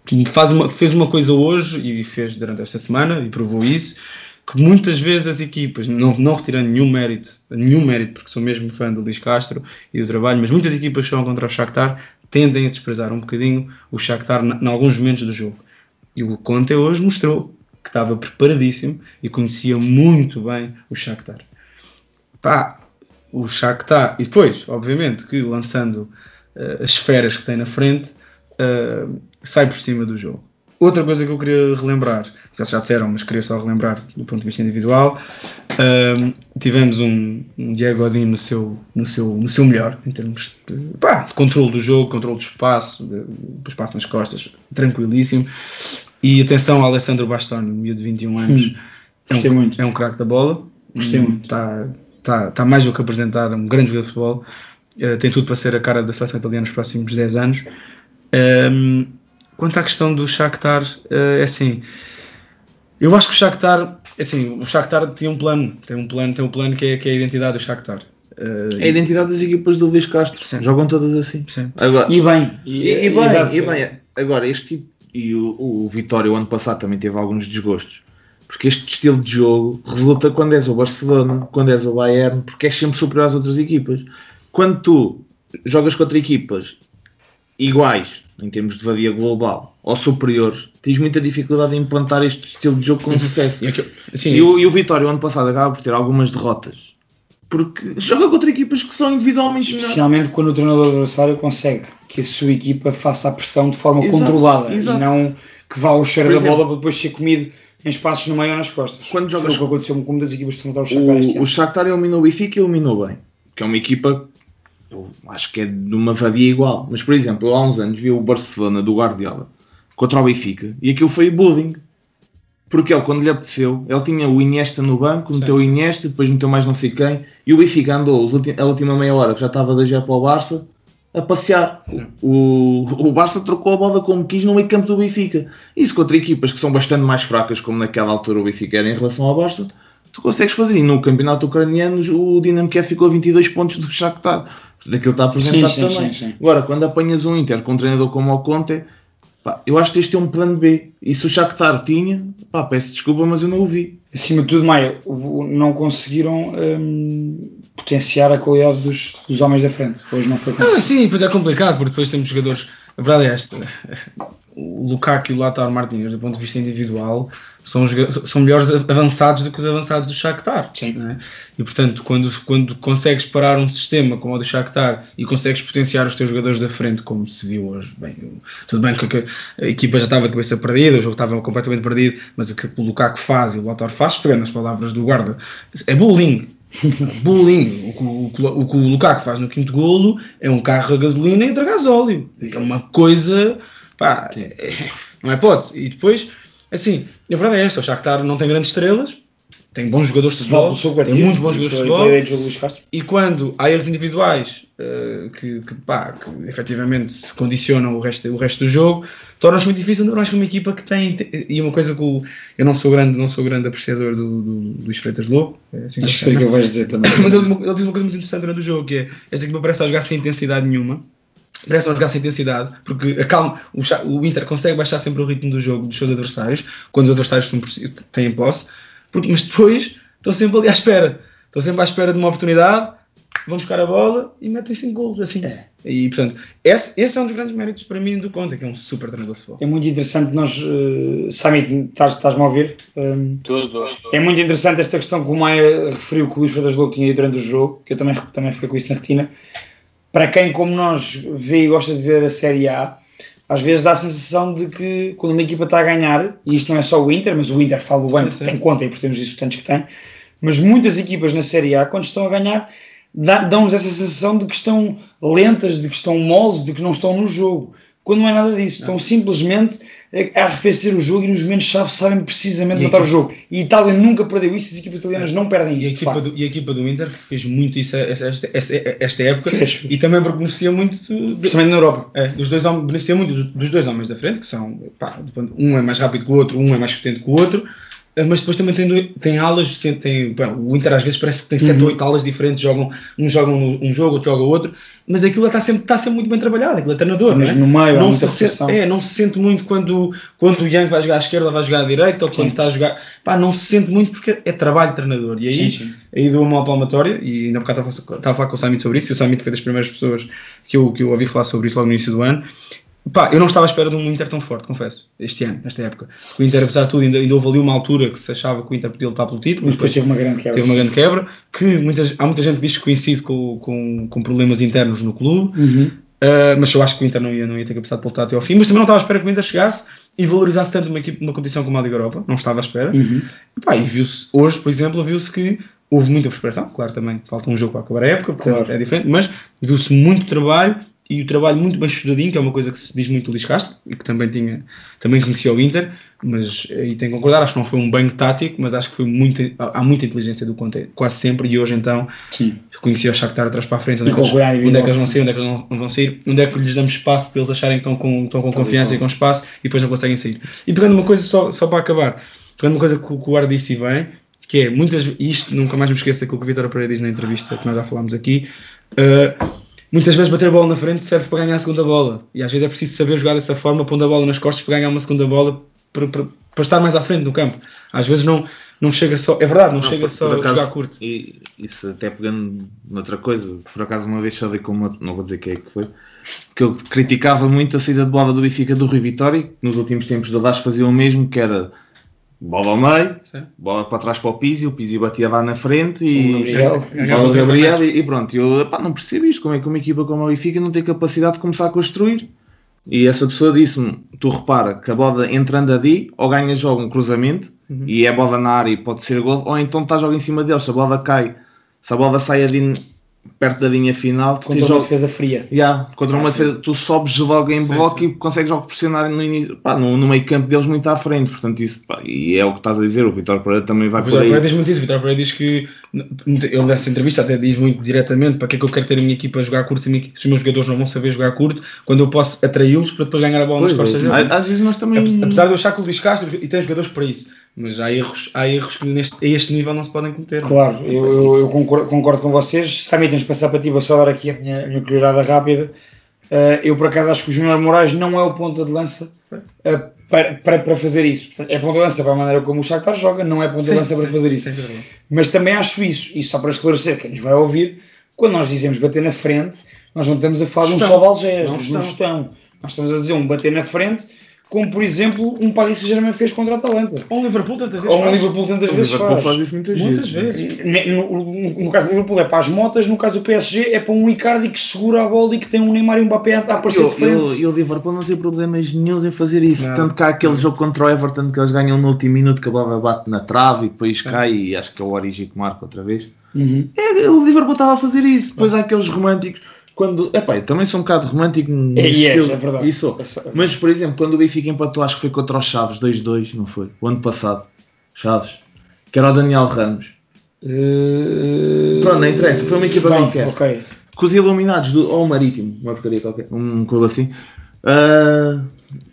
que, que faz uma, fez uma coisa hoje e fez durante esta semana e provou isso, que muitas vezes as equipas, não, não retirando nenhum mérito, nenhum mérito, porque sou mesmo fã do Luís Castro e do trabalho, mas muitas equipas que são contra o Shakhtar tendem a desprezar um bocadinho o Shakhtar em alguns momentos do jogo. E o Conte hoje mostrou que estava preparadíssimo e conhecia muito bem o Shakhtar. Pá, o Shakhtar, e depois, obviamente, que lançando uh, as esferas que tem na frente, uh, sai por cima do jogo. Outra coisa que eu queria relembrar, que eles já disseram, mas queria só relembrar do ponto de vista individual, uh, tivemos um, um Diego Godin no seu, no, seu, no seu melhor, em termos de, pá, de controle do jogo, controle do espaço, de, do espaço nas costas, tranquilíssimo. E atenção ao Alessandro Bastoni, miúdo de 21 anos, Hum, é gostei um, muito. é um craque da bola, Gostei muito. Está tá, tá mais do que apresentado, é um grande jogador de futebol, eh, tem tudo para ser a cara da seleção italiana nos próximos 10 anos. Ehm, quanto à questão do Shakhtar, eh, é assim, eu acho que o Shakhtar, é assim, o Shakhtar tem um plano, tem um plano, tem um plano que é, que é a identidade do Shakhtar. É a identidade das equipas do Luís Castro. Jogam todas assim. Sim. Agora, E bem. E, e bem, exato. e bem, agora este tipo, e o, o Vitória o ano passado também teve alguns desgostos, porque este estilo de jogo resulta quando és o Barcelona, quando és o Bayern, porque és sempre superior às outras equipas. Quando tu jogas contra equipas iguais, em termos de valia global, ou superiores, tens muita dificuldade em implantar este estilo de jogo com sucesso. E aqui- sim, e, o, e o Vitória o ano passado acaba por ter algumas derrotas, porque joga contra equipas que são individualmente melhores. Especialmente quando o treinador adversário consegue que a sua equipa faça a pressão de forma Exato, controlada exato. e não que vá ao cheiro da exemplo, bola para depois ser comido em espaços no meio ou nas costas. Quando jogas- Foi o que aconteceu com uma das equipas que enfrentaram o Shakhtar este O, o ano. Shakhtar eliminou o Benfica e eliminou bem. Que é uma equipa, eu acho que é de uma valia igual. Mas, por exemplo, eu há uns anos vi o Barcelona do Guardiola contra o Benfica e aquilo foi bullying. Porque ele, quando lhe apeteceu, ele tinha o Iniesta no banco, meteu o Iniesta, depois meteu mais não sei quem, e o Benfica andou a última meia hora, que já estava 2 para o Barça, a passear. O, o Barça trocou a bola como quis no meio campo do Benfica. Isso contra equipas que são bastante mais fracas, como naquela altura o Benfica era em relação ao Barça, tu consegues fazer. E no campeonato ucraniano o Dinamo Kiev ficou a 22 pontos do Shakhtar. Portanto, aquilo está apresentado Sim, sim, também. sim, sim. Agora, quando apanhas um Inter com um treinador como o Conte, pá, eu acho que de ter um plano B. E se o Shakhtar tinha, pá, peço desculpa, mas eu não o vi. Acima de tudo, Maia, não conseguiram hum, potenciar a qualidade dos, dos homens da frente. Hoje não foi Ah, conseguido. sim, pois é complicado, porque depois temos jogadores. A verdade é esta: o Lukaku e o Lautaro Martínez, do ponto de vista individual, são, são melhores avançados do que os avançados do Shakhtar. é? E portanto, quando, quando consegues parar um sistema como o do Shakhtar e consegues potenciar os teus jogadores da frente, como se viu hoje, bem, tudo bem que a equipa já estava de cabeça perdida, o jogo estava completamente perdido, mas o que o Lukaku faz e o Lautaro faz, pegando as palavras do guarda, é bullying. bullying. O que o, o o Lukaku faz no quinto golo é um carro a gasolina e entra gasóleo. É uma coisa. Pá, é- não é hipótese. E depois, assim, a verdade é esta: o Shakhtar não tem grandes estrelas, tem bons jogadores de Futebol tem muito bons jogadores de futebol. E quando há erros individuais eh, que, que, pá, que efetivamente condicionam o resto, o resto do jogo, torna-se muito difícil. Não acho que uma equipa que tem. E uma coisa que o- eu não sou grande, não sou grande apreciador do, do, do Luís Freitas Lobo. é assim Acho que se sei o que vais dizer também. Mas ele diz, uma, ele diz uma coisa muito interessante durante o jogo, que é esta equipa parece estar a jogar sem intensidade nenhuma. Parece não jogar sem intensidade, porque acalma, o, o Inter consegue baixar sempre o ritmo do jogo dos seus adversários, quando os adversários estão por si- têm posse, porque, mas depois estão sempre ali à espera. Estão sempre à espera de uma oportunidade, vão buscar a bola e metem 5 golos, assim. E, portanto, esse, esse é um dos grandes méritos para mim do Conte, que é um super treinador de futebol. É muito interessante nós, uh, Samit, estás- estás-me a ouvir? Um, Tudo. É muito interessante esta questão que o Maia referiu que o Luís Freitas Lobo tinha durante o jogo, que eu também, também fiquei com isso na retina. Para quem, como nós, vê e gosta de ver a Série A, às vezes dá a sensação de que quando uma equipa está a ganhar, e isto não é só o Inter, mas o Inter bem, Sim, porque sim. tem conta e porque temos isso tantos que tem, mas muitas equipas na Série A, quando estão a ganhar, dão-nos essa sensação de que estão lentas, de que estão moles, de que não estão no jogo. quando não é nada disso. Estão simplesmente arrefecer o jogo e nos momentos-chave sabem precisamente E a matar o equipa- jogo. E a Itália nunca perdeu isso, as equipas italianas não perdem E a, isso. facto. do, e a equipa do Inter fez muito isso esta, esta, esta, época Fez. e também beneficia muito do- Principalmente na Europa. é, dos dois homens, beneficia muito dos, dos dois homens da frente, que são pá, um é mais rápido que o outro, um é mais potente que o outro, mas depois também tem, tem alas, tem, bem, o Inter às vezes parece que tem 7 ou 8 alas diferentes, jogam, um joga um, jogo, outro joga outro, mas aquilo está sempre, está sempre muito bem trabalhado, aquilo é treinador, Mas não é? no meio não se, sente, é, não se sente muito quando, quando o Yang vai jogar à esquerda, vai jogar à direita, ou quando está a jogar, pá, não se sente muito porque é trabalho de treinador, e aí Sim, sim. aí dou uma palmatória e ainda bocado estava, a- estava a falar com o Samit sobre isso e o Samit foi das primeiras pessoas que eu, que eu ouvi falar sobre isso logo no início do ano Pá, eu não estava à espera de um Inter tão forte, confesso, este ano, nesta época. O Inter, apesar de tudo, ainda, ainda houve ali uma altura que se achava que o Inter podia lutar pelo título, Mas depois teve uma grande quebra. teve uma grande quebra, que muitas, há muita gente que diz que coincide com, com, com problemas internos no clube, Uhum. Uh, mas eu acho que o Inter não ia, não ia ter capacidade de lutar até ao fim, mas também não estava à espera que o Inter chegasse e valorizasse tanto uma, equipe, uma competição como a Liga Europa, não estava à espera. Uhum. Pá, e viu-se, hoje, por exemplo, viu-se que houve muita preparação, claro, também falta um jogo para acabar a época, Claro. é diferente, mas viu-se muito trabalho e o trabalho muito bem estudadinho, que é uma coisa que se diz muito do Luís Castro e que também, tinha, também conhecia o Inter, mas aí tenho que concordar, acho que não foi um banho tático, mas acho que foi muito, há muita inteligência do Conte, quase sempre, e hoje então Sim. conhecia o Shakhtar atrás para a frente, onde, é que, eles, o onde é que eles vão sair, onde é que eles não, não vão sair, onde é que lhes damos espaço para eles acharem que estão com, estão com confiança e com espaço e depois não conseguem sair. E pegando uma coisa só, só para acabar, pegando uma coisa que, o- que o Guarda disse bem, que é muitas e isto nunca mais me esqueço daquilo que o Vitor Pereira diz na entrevista que nós já falámos aqui. uh, muitas vezes bater a bola na frente serve para ganhar a segunda bola e às vezes é preciso saber jogar dessa forma, pondo a bola nas costas para ganhar uma segunda bola para, para, para estar mais à frente no campo. Às vezes não, não chega só, é verdade, não, chega por- só por a acaso, jogar curto. E isso até pegando noutra coisa, por acaso uma vez falei com uma, não vou dizer quem é que foi, que eu criticava muito a saída de bola do Benfica do Rui Vitória, que nos últimos tempos do Lage fazia o mesmo, que era bola ao meio, Sim. bola para trás para o Pizzi, o Pizzi batia lá na frente e O Gabriel. bola ao Gabriel e, e pronto, eu pá, não percebo isto, como é que uma equipa como o Benfica não tem capacidade de começar a construir. E essa pessoa disse-me: tu repara que a bola entrando ali, ou ganhas jogo um cruzamento, e é bola na área e pode ser gol, ou então estás logo em cima deles. Se a bola cai, se a bola sai ali perto da linha final, Contra uma jogo. defesa fria. Yeah, contra uma defesa, tu sobes logo em bloco e consegues logo pressionar no, início, pá, no, no meio campo deles muito à frente. Portanto, isso pá, e é o que estás a dizer. O Vitor Pereira também vai O por Vitor aí. Pereira diz muito isso. O Vitor Pereira diz que ele nessa entrevista até diz muito diretamente para que é que eu quero ter a minha equipa a jogar curto se, minha se os meus jogadores não vão saber jogar curto quando eu posso atraí-los para depois ganhar a bola Pois nas costas é, às vezes nós também. Ape- Apesar de eu achar que o Luís Castro e tem jogadores para isso, mas há erros, há erros que neste, a este nível não se podem cometer. Claro, eu, eu, eu concordo, concordo com vocês. Samir, temos de passar para ti, vou só dar aqui a minha, a minha colherada rápida. Uh, eu, por acaso, acho que o Júnior Moraes não é o ponta de lança uh, para, para, para fazer isso. Portanto, é ponta de lança para a maneira como o Shakhtar joga, não é ponta de Sim, lança para sim, fazer isso. sim, é. Mas também acho isso, e só para esclarecer quem nos vai ouvir, quando nós dizemos bater na frente, nós não estamos a falar de um só Valgés, Não, um gestão. Nós estamos a dizer um bater na frente, como por exemplo um Paris Saint-Germain fez contra a Atalanta. Ou o Liverpool tantas vezes Ou um. Liverpool tantas O vezes Liverpool faz. faz isso muitas, Muitas vezes. vezes. No, no- no caso do Liverpool é para as motas, no caso do PSG é para um Icardi que segura a bola e que tem um Neymar e um Mbappé a aparecer o, de e, frente. o, e o Liverpool não tem problemas nenhums em fazer isso. Nada. Tanto que há aquele jogo contra o Everton que eles ganham no último minuto que a bola bate na trave e depois cai e acho que é o Origi que marca outra vez. Uhum. É, o Liverpool estava a fazer isso. Depois há aqueles românticos. Quando, epá, eu também sou um bocado romântico nesse É, e és, estilo. é verdade. Isso. Mas, por exemplo, quando o Benfica empatou, acho que foi contra os Chaves 2-2, não foi? O ano passado. Chaves. Que era o Daniel Ramos. Uh, Pronto, não interessa, foi uma equipa bem, qualquer. Ok. Com os iluminados do. Ou o Marítimo, uma porcaria qualquer. Um clube assim. Ah,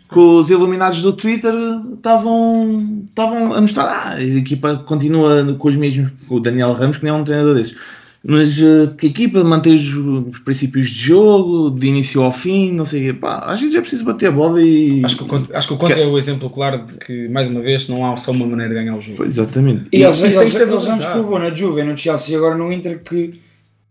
com os iluminados do Twitter estavam estavam a mostrar. Ah, a equipa continua com os mesmos. Com o Daniel Ramos, que nem é um treinador desses. Mas ah, que a equipa mantém os, os princípios de jogo, de início ao fim, não sei o quê. Pá, às vezes é preciso bater a bola e. Acho que, o Conte, acho que o Conte é o exemplo claro de que, mais uma vez, não há só uma maneira de ganhar o jogo. Pois, exatamente. E eles, Isso- isso tem eles, que eles já nos provou na Juve, no Chelsea e agora no Inter que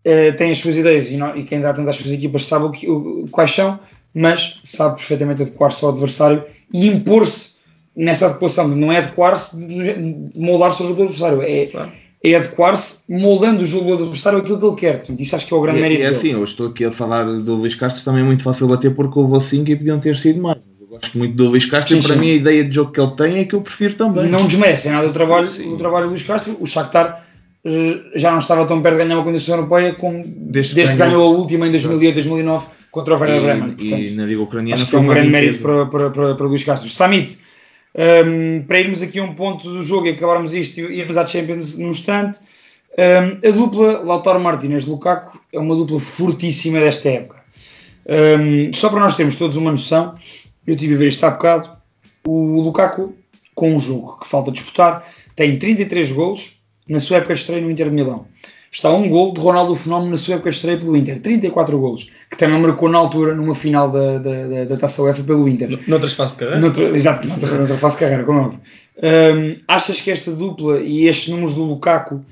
eh, tem as suas ideias e, não- e quem dá tanto às suas equipas sabe o que, o- quais são, mas sabe perfeitamente adequar-se ao adversário e impor-se nessa adequação. Não é adequar-se de, de moldar-se ao jogo do adversário, é, Claro. É adequar-se moldando o jogo do adversário àquilo que ele quer. Portanto, isso acho que é o grande E, mérito é dele. assim, eu estou aqui a falar do Luís Castro, também é muito fácil bater porque houve 5 e podiam ter sido mais. Eu gosto muito do Luís Castro Sim, e para sim. mim a ideia de jogo que ele tem é que eu prefiro também. não desmerecem nada do trabalho, Sim. do trabalho do Luís Castro. O Shakhtar eh, já não estava tão perto de ganhar uma condição europeia como Desde desde, que ganhou a última em 2008, 2009 contra o Werder Bremen. e, Portanto, e na Liga Ucraniana acho que é foi um uma grande mérito para, para, para, para Luís Castro. Samit, hum, para irmos aqui a um ponto do jogo e acabarmos isto e irmos à Champions num instante, hum, a dupla Lautaro Martínez-Lukaku é uma dupla fortíssima desta época. Hum, só para nós termos todos uma noção, eu tive a ver isto há bocado, o Lukaku, com um jogo que falta disputar, tem 33 golos na sua época de estreia no Inter de Milão. Está um gol de Ronaldo Fenómeno na sua época de estreia pelo Inter, 34 golos, que também marcou na altura numa final da, da, da, da Taça UEFA pelo Inter. Noutras fases de carreira? Noutra, exato, noutra, noutra fase de carreira, como é óbvio. Hum, achas que esta dupla e estes números do Lukaku,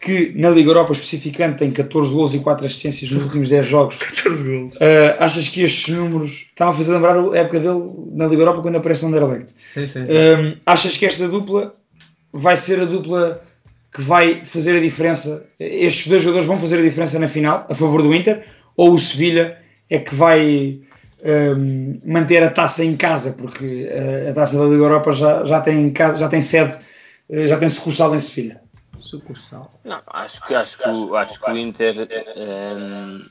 que na Liga Europa especificamente tem 14 gols e 4 assistências nos últimos 10 jogos, 14 gols. Uh, achas que estes números estão a fazer lembrar a época dele na Liga Europa quando aparece no Anderlecht? Sim, sim. Um, achas que esta dupla vai ser a dupla que vai fazer a diferença? Estes dois jogadores vão fazer a diferença na final a favor do Inter? Ou o Sevilha é que vai um, manter a taça em casa? Porque uh, a taça da Liga Europa já, já, tem, em casa, já tem sede, uh, já tem sucursal em Sevilha. Sucursal. Não, acho que, acho que, o- acho que o Inter. ehm,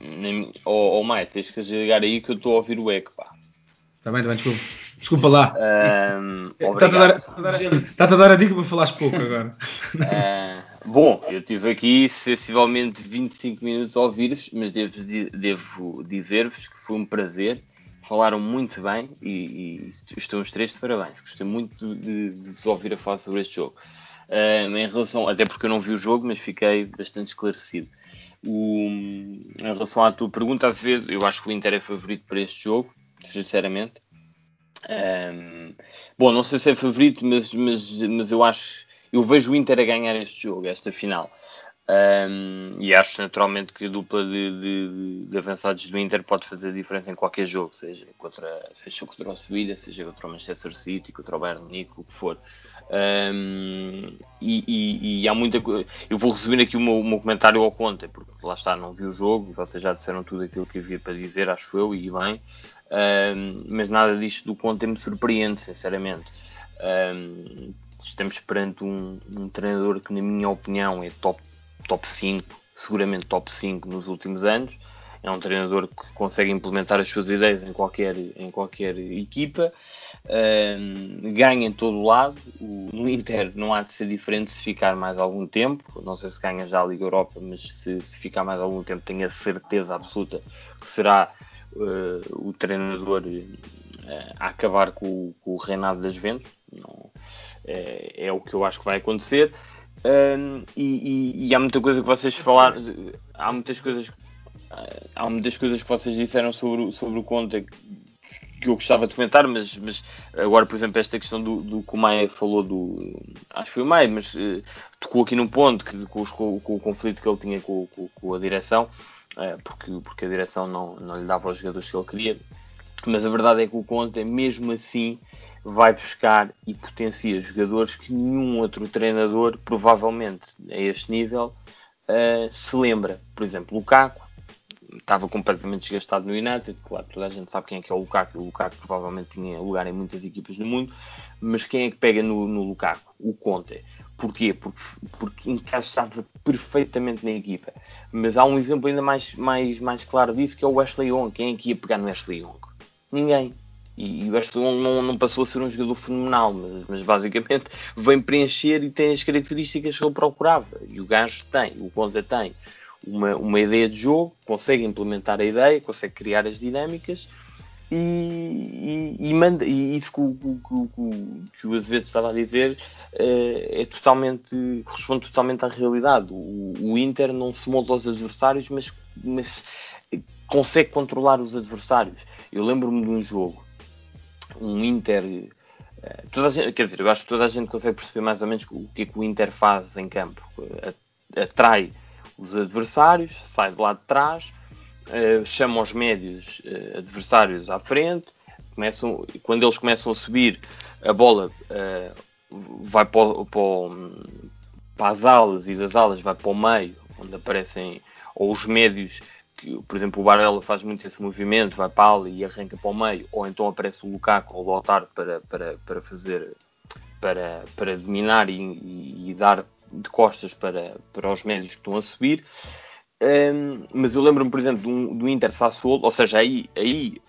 nem- Ó oh, Maia, tens que desligar aí que eu estou a ouvir o eco, pá. Está bem, está bem, desculpa. Desculpa lá. Está-te a, a dar a dica para falares pouco agora. Ah, bom, eu tive aqui sensivelmente 25 minutos a ouvir-vos, mas devo, devo dizer-vos que foi um prazer. Falaram muito bem e, e estão os três de parabéns. Gostei muito de, de vos ouvir a falar sobre este jogo. Ah, em relação, até porque eu não vi o jogo, mas fiquei bastante esclarecido. O- em relação à tua pergunta, às vezes, eu acho que o Inter é favorito para este jogo, sinceramente. Ahm, bom, não sei se é favorito, mas, mas, mas eu acho. Eu vejo o Inter a ganhar este jogo, esta final. Ahm, e acho naturalmente que a dupla de, de- de avançados do Inter pode fazer diferença em qualquer jogo, seja contra, seja contra o Sevilha, seja contra o Manchester City, contra o Bayern Munique, o que for. Ahm, e, e- e há muita coisa. Eu vou resumir aqui o meu, o meu comentário ao conta, porque lá está, não vi o jogo, vocês já disseram tudo aquilo que havia para dizer, acho eu, e bem. Ahm, mas nada disto do Conte me surpreende, sinceramente. Ahm, estamos perante um, um treinador que, na minha opinião, é top, top 5, seguramente top 5 nos últimos anos. É um treinador que consegue implementar as suas ideias em qualquer, em qualquer equipa, Ahm, ganha em todo o lado. O- no Inter não há de ser diferente se ficar mais algum tempo. Não sei se ganha já a Liga Europa, mas se, se ficar mais algum tempo, tenho a certeza absoluta que será eh, o treinador eh, a acabar com, com o reinado das Juventus. Não, é, é o que eu acho que vai acontecer. E, e- e há muita coisa que vocês falaram, há muitas coisas, há muitas coisas que vocês disseram sobre, sobre o Conte que eu gostava de comentar, mas, mas agora, por exemplo, esta questão do, do que o Maia falou do. Acho que foi o Maia, mas eh, tocou aqui num ponto que, com, os- com- com o conflito que ele tinha com, com- a direção, porque, porque a direção não, não lhe dava os jogadores que ele queria. Mas a verdade é que o Conte, mesmo assim, vai buscar e potencia jogadores que nenhum outro treinador, provavelmente a este nível, eh, se lembra. Por exemplo, Lukaku estava completamente desgastado no United. Claro, toda a gente sabe quem é que é o Lukaku. O Lukaku provavelmente tinha lugar em muitas equipas do mundo, mas quem é que pega no, no Lukaku? O Conte. Porquê? Porque, porque encaixava perfeitamente na equipa. Mas há um exemplo ainda mais, mais, mais claro disso que é o Ashley Young. Quem é que ia pegar no Ashley Young? Ninguém. E, e o Ashley Young não, não passou a ser um jogador fenomenal, mas, mas basicamente vem preencher e tem as características que ele procurava. E o gajo tem, o Conte tem uma, uma ideia de jogo, consegue implementar a ideia, consegue criar as dinâmicas e, e, e manda, e isso que o, que, que o- Azevedo estava a dizer eh, é totalmente, corresponde totalmente à realidade. O, o Inter não se monta aos adversários, mas, mas consegue controlar os adversários. Eu lembro-me de um jogo, um Inter. eh, Toda gente, quer dizer, eu acho que toda a gente consegue perceber mais ou menos o que é que o Inter faz em campo. Eh, Atrai os adversários, sai de lá de trás, eh, chama os médios eh, adversários à frente, começam, quando eles começam a subir, a bola eh, vai para, para, para as alas e das alas vai para o meio, onde aparecem ou os médios, que, por exemplo, o Barella faz muito esse movimento, vai para a ala e arranca para o meio, ou então aparece o Lukaku ou o Lautaro para, para, para fazer, para, para dominar e, e- e dar de costas para, para os médios que estão a subir. Um, mas eu lembro-me, por exemplo, do, do Inter Sassuolo, ou seja, aí, aí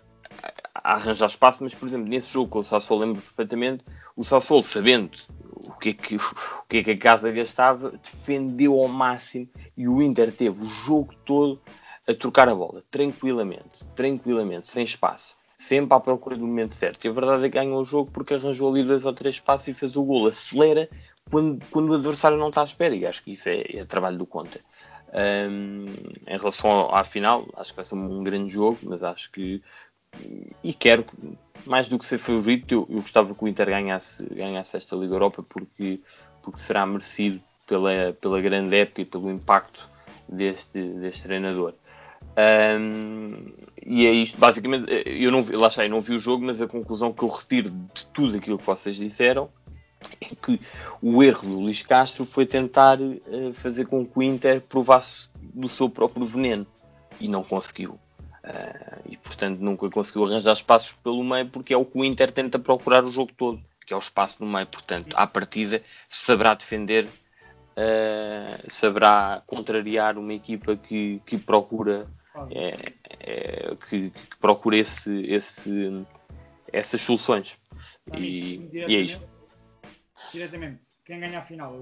a arranjar espaço, mas por exemplo, nesse jogo com o Sassuolo lembro perfeitamente, o Sassuolo, sabendo o que, é que, o que é que a casa gastava, defendeu ao máximo e o Inter teve o jogo todo a trocar a bola, tranquilamente, tranquilamente, sem espaço, sempre à procura do momento certo. E a verdade é que ganhou o jogo porque arranjou ali dois ou três passos e fez o golo. Acelera quando, quando o adversário não está à espera, e acho que isso é, é trabalho do Conte. Um, em relação à final, acho que vai ser um grande jogo, mas acho que e quero mais do que ser favorito, eu, eu gostava que o Inter ganhasse, ganhasse esta Liga Europa porque, porque será merecido pela, pela grande época e pelo impacto deste, deste treinador. Um, e é isto, basicamente, eu não, lá está, eu não vi o jogo, mas a conclusão que eu retiro de tudo aquilo que vocês disseram é que o erro do Luís Castro foi tentar uh, fazer com que o Inter provasse do seu próprio veneno e não conseguiu. Uh, e portanto nunca conseguiu arranjar espaços pelo meio porque é o que o Inter tenta procurar o jogo todo, que é o espaço no meio. Portanto, à partida saberá defender, uh, saberá contrariar uma equipa que, que procura é, é, que, que, procura esse, esse, essas soluções. E, e, é isso. Diretamente, quem ganha a final,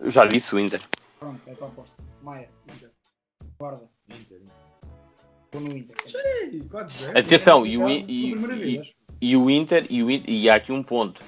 Eu já disse o Inter. Pronto, é a tua aposta. Maia, Inter. Guarda. Inter. Atenção, e o, e, e, e o Inter, e, o, e há aqui um ponto.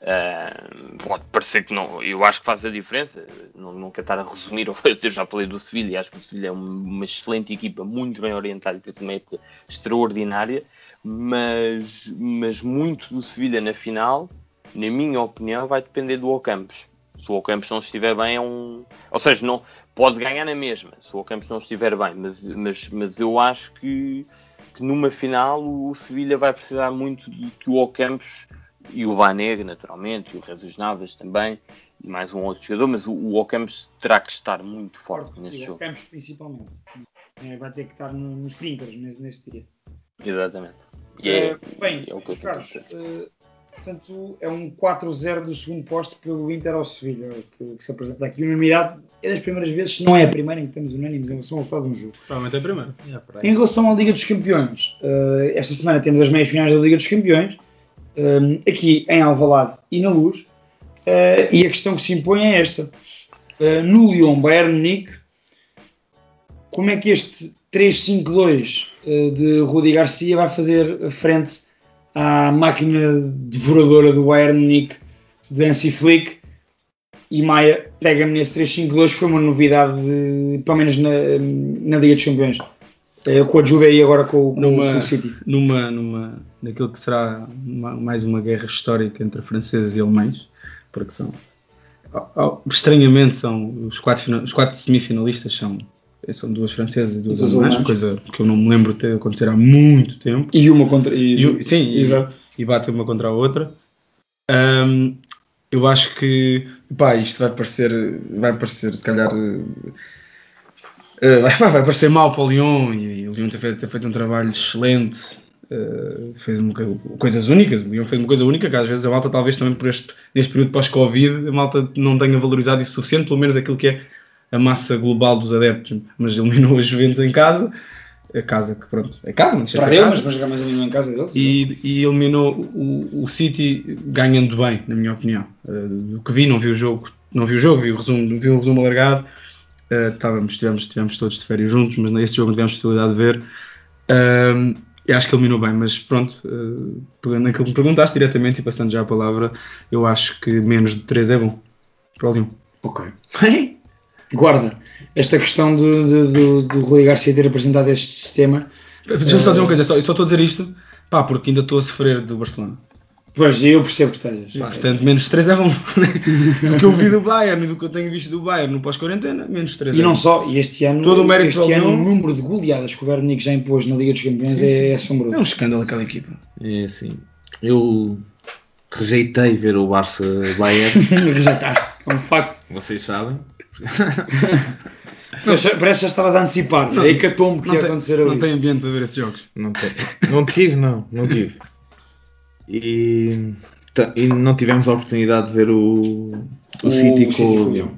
Uh, pode parecer que não, eu acho que faz a diferença. Não, não quero estar a resumir, eu já falei do Sevilha, acho que o Sevilha é uma, excelente equipa, muito bem orientada e fez uma época extraordinária. Mas, mas muito do Sevilha na final, na minha opinião, vai depender do Ocampos. Se o Ocampos não estiver bem, é um. Ou seja, não, pode ganhar na mesma, se o Ocampos não estiver bem, mas, mas, mas eu acho que, que numa final o Sevilha vai precisar muito de que o Ocampos e o Banega, naturalmente, e o Jesus Navas também, e mais um outro jogador, mas o, o Ocampos terá que estar muito forte nesse jogo. O Ocampos principalmente. É, vai ter que estar no, nos sprinters nesse, nesse dia. Exatamente. E é, uh, bem, é o que eu Carlos, uh, Portanto, é um 4-0 do segundo posto pelo Inter ao Sevilha, que, que, se apresenta aqui. Unanimidade é das primeiras vezes, se não é a primeira em que estamos unânimes em relação ao resultado de um jogo. Provavelmente é a primeira. É em relação à Liga dos Campeões, uh, esta semana temos as meias finais da Liga dos Campeões, um, eh, aqui em Alvalade e na Luz, uh, e a questão que se impõe é esta. Uh, no Lyon Bayern Munique, como é que este 3-5-2 de Rudi Garcia vai fazer frente à máquina devoradora do Bayern Munique de Hansi Flick e Maia pega-me nesse 3-5-2 foi uma novidade de, pelo menos na, na Liga dos Campeões. É, com a Juve e agora com, com, numa, com o City. numa, numa, naquilo que será uma, mais uma guerra histórica entre franceses e alemães porque são estranhamente são os quatro, os quatro semifinalistas são são duas francesas e duas alemãs, coisa que eu não me lembro de acontecer há muito tempo. E uma contra. E, e, sim, exato. E, e batem uma contra a outra. Um, eu acho que pá, isto vai parecer, vai parecer se calhar. Uh, vai, vai parecer mal para o Lyon e, e o Lyon tem feito, tem feito um trabalho excelente. Uh, fez uma, coisas únicas, o Lyon fez uma coisa única que às vezes a malta, talvez também por este, neste período pós-Covid, a malta não tenha valorizado isso suficiente, pelo menos aquilo que é a massa global dos adeptos, mas eliminou as Juventus em casa. A casa que, pronto, é casa, de ser casa. Mas jogar mais eliminou em casa deles. E, e eliminou o, o City ganhando bem, na minha opinião. Uh, o que vi, não vi o jogo, não vi o jogo, vi o resumo, vi o resumo alargado. Uh, estávamos, tivemos, tivemos todos de férias juntos, mas nesse jogo não tivemos possibilidade de ver. Uh, e acho que eliminou bem, mas pronto, uh, pegando naquilo que me perguntaste diretamente e passando já a palavra, eu acho que menos de 3 é bom. Para o Leão. Ok. guarda esta questão do, do, do, do Rui Garcia ter apresentado este sistema. Deixa-me só dizer uma coisa, só, só estou a dizer isto pá, porque ainda estou a sofrer do Barcelona. Pois, eu percebo que estejas. Portanto, menos 3 é bom. do que eu vi do Bayern e do que eu tenho visto do Bayern no pós-quarentena, menos 3 E é não bom. só, e este ano, Todo o este ano o número de goleadas que o Bayern já impôs na Liga dos Campeões sim, é, sim. é assombroso. É um escândalo aquela equipa. É assim, eu rejeitei ver o Barça Bayern. Rejeitaste, é um facto. Vocês sabem. Parece, que já estavas a antecipar. Não, é hecatombe que ia tem, acontecer ali. Não tem ambiente para ver esses jogos. Não, tem. não tive, não. Não tive. E, e não tivemos a oportunidade de ver o, o, o City com o Leão.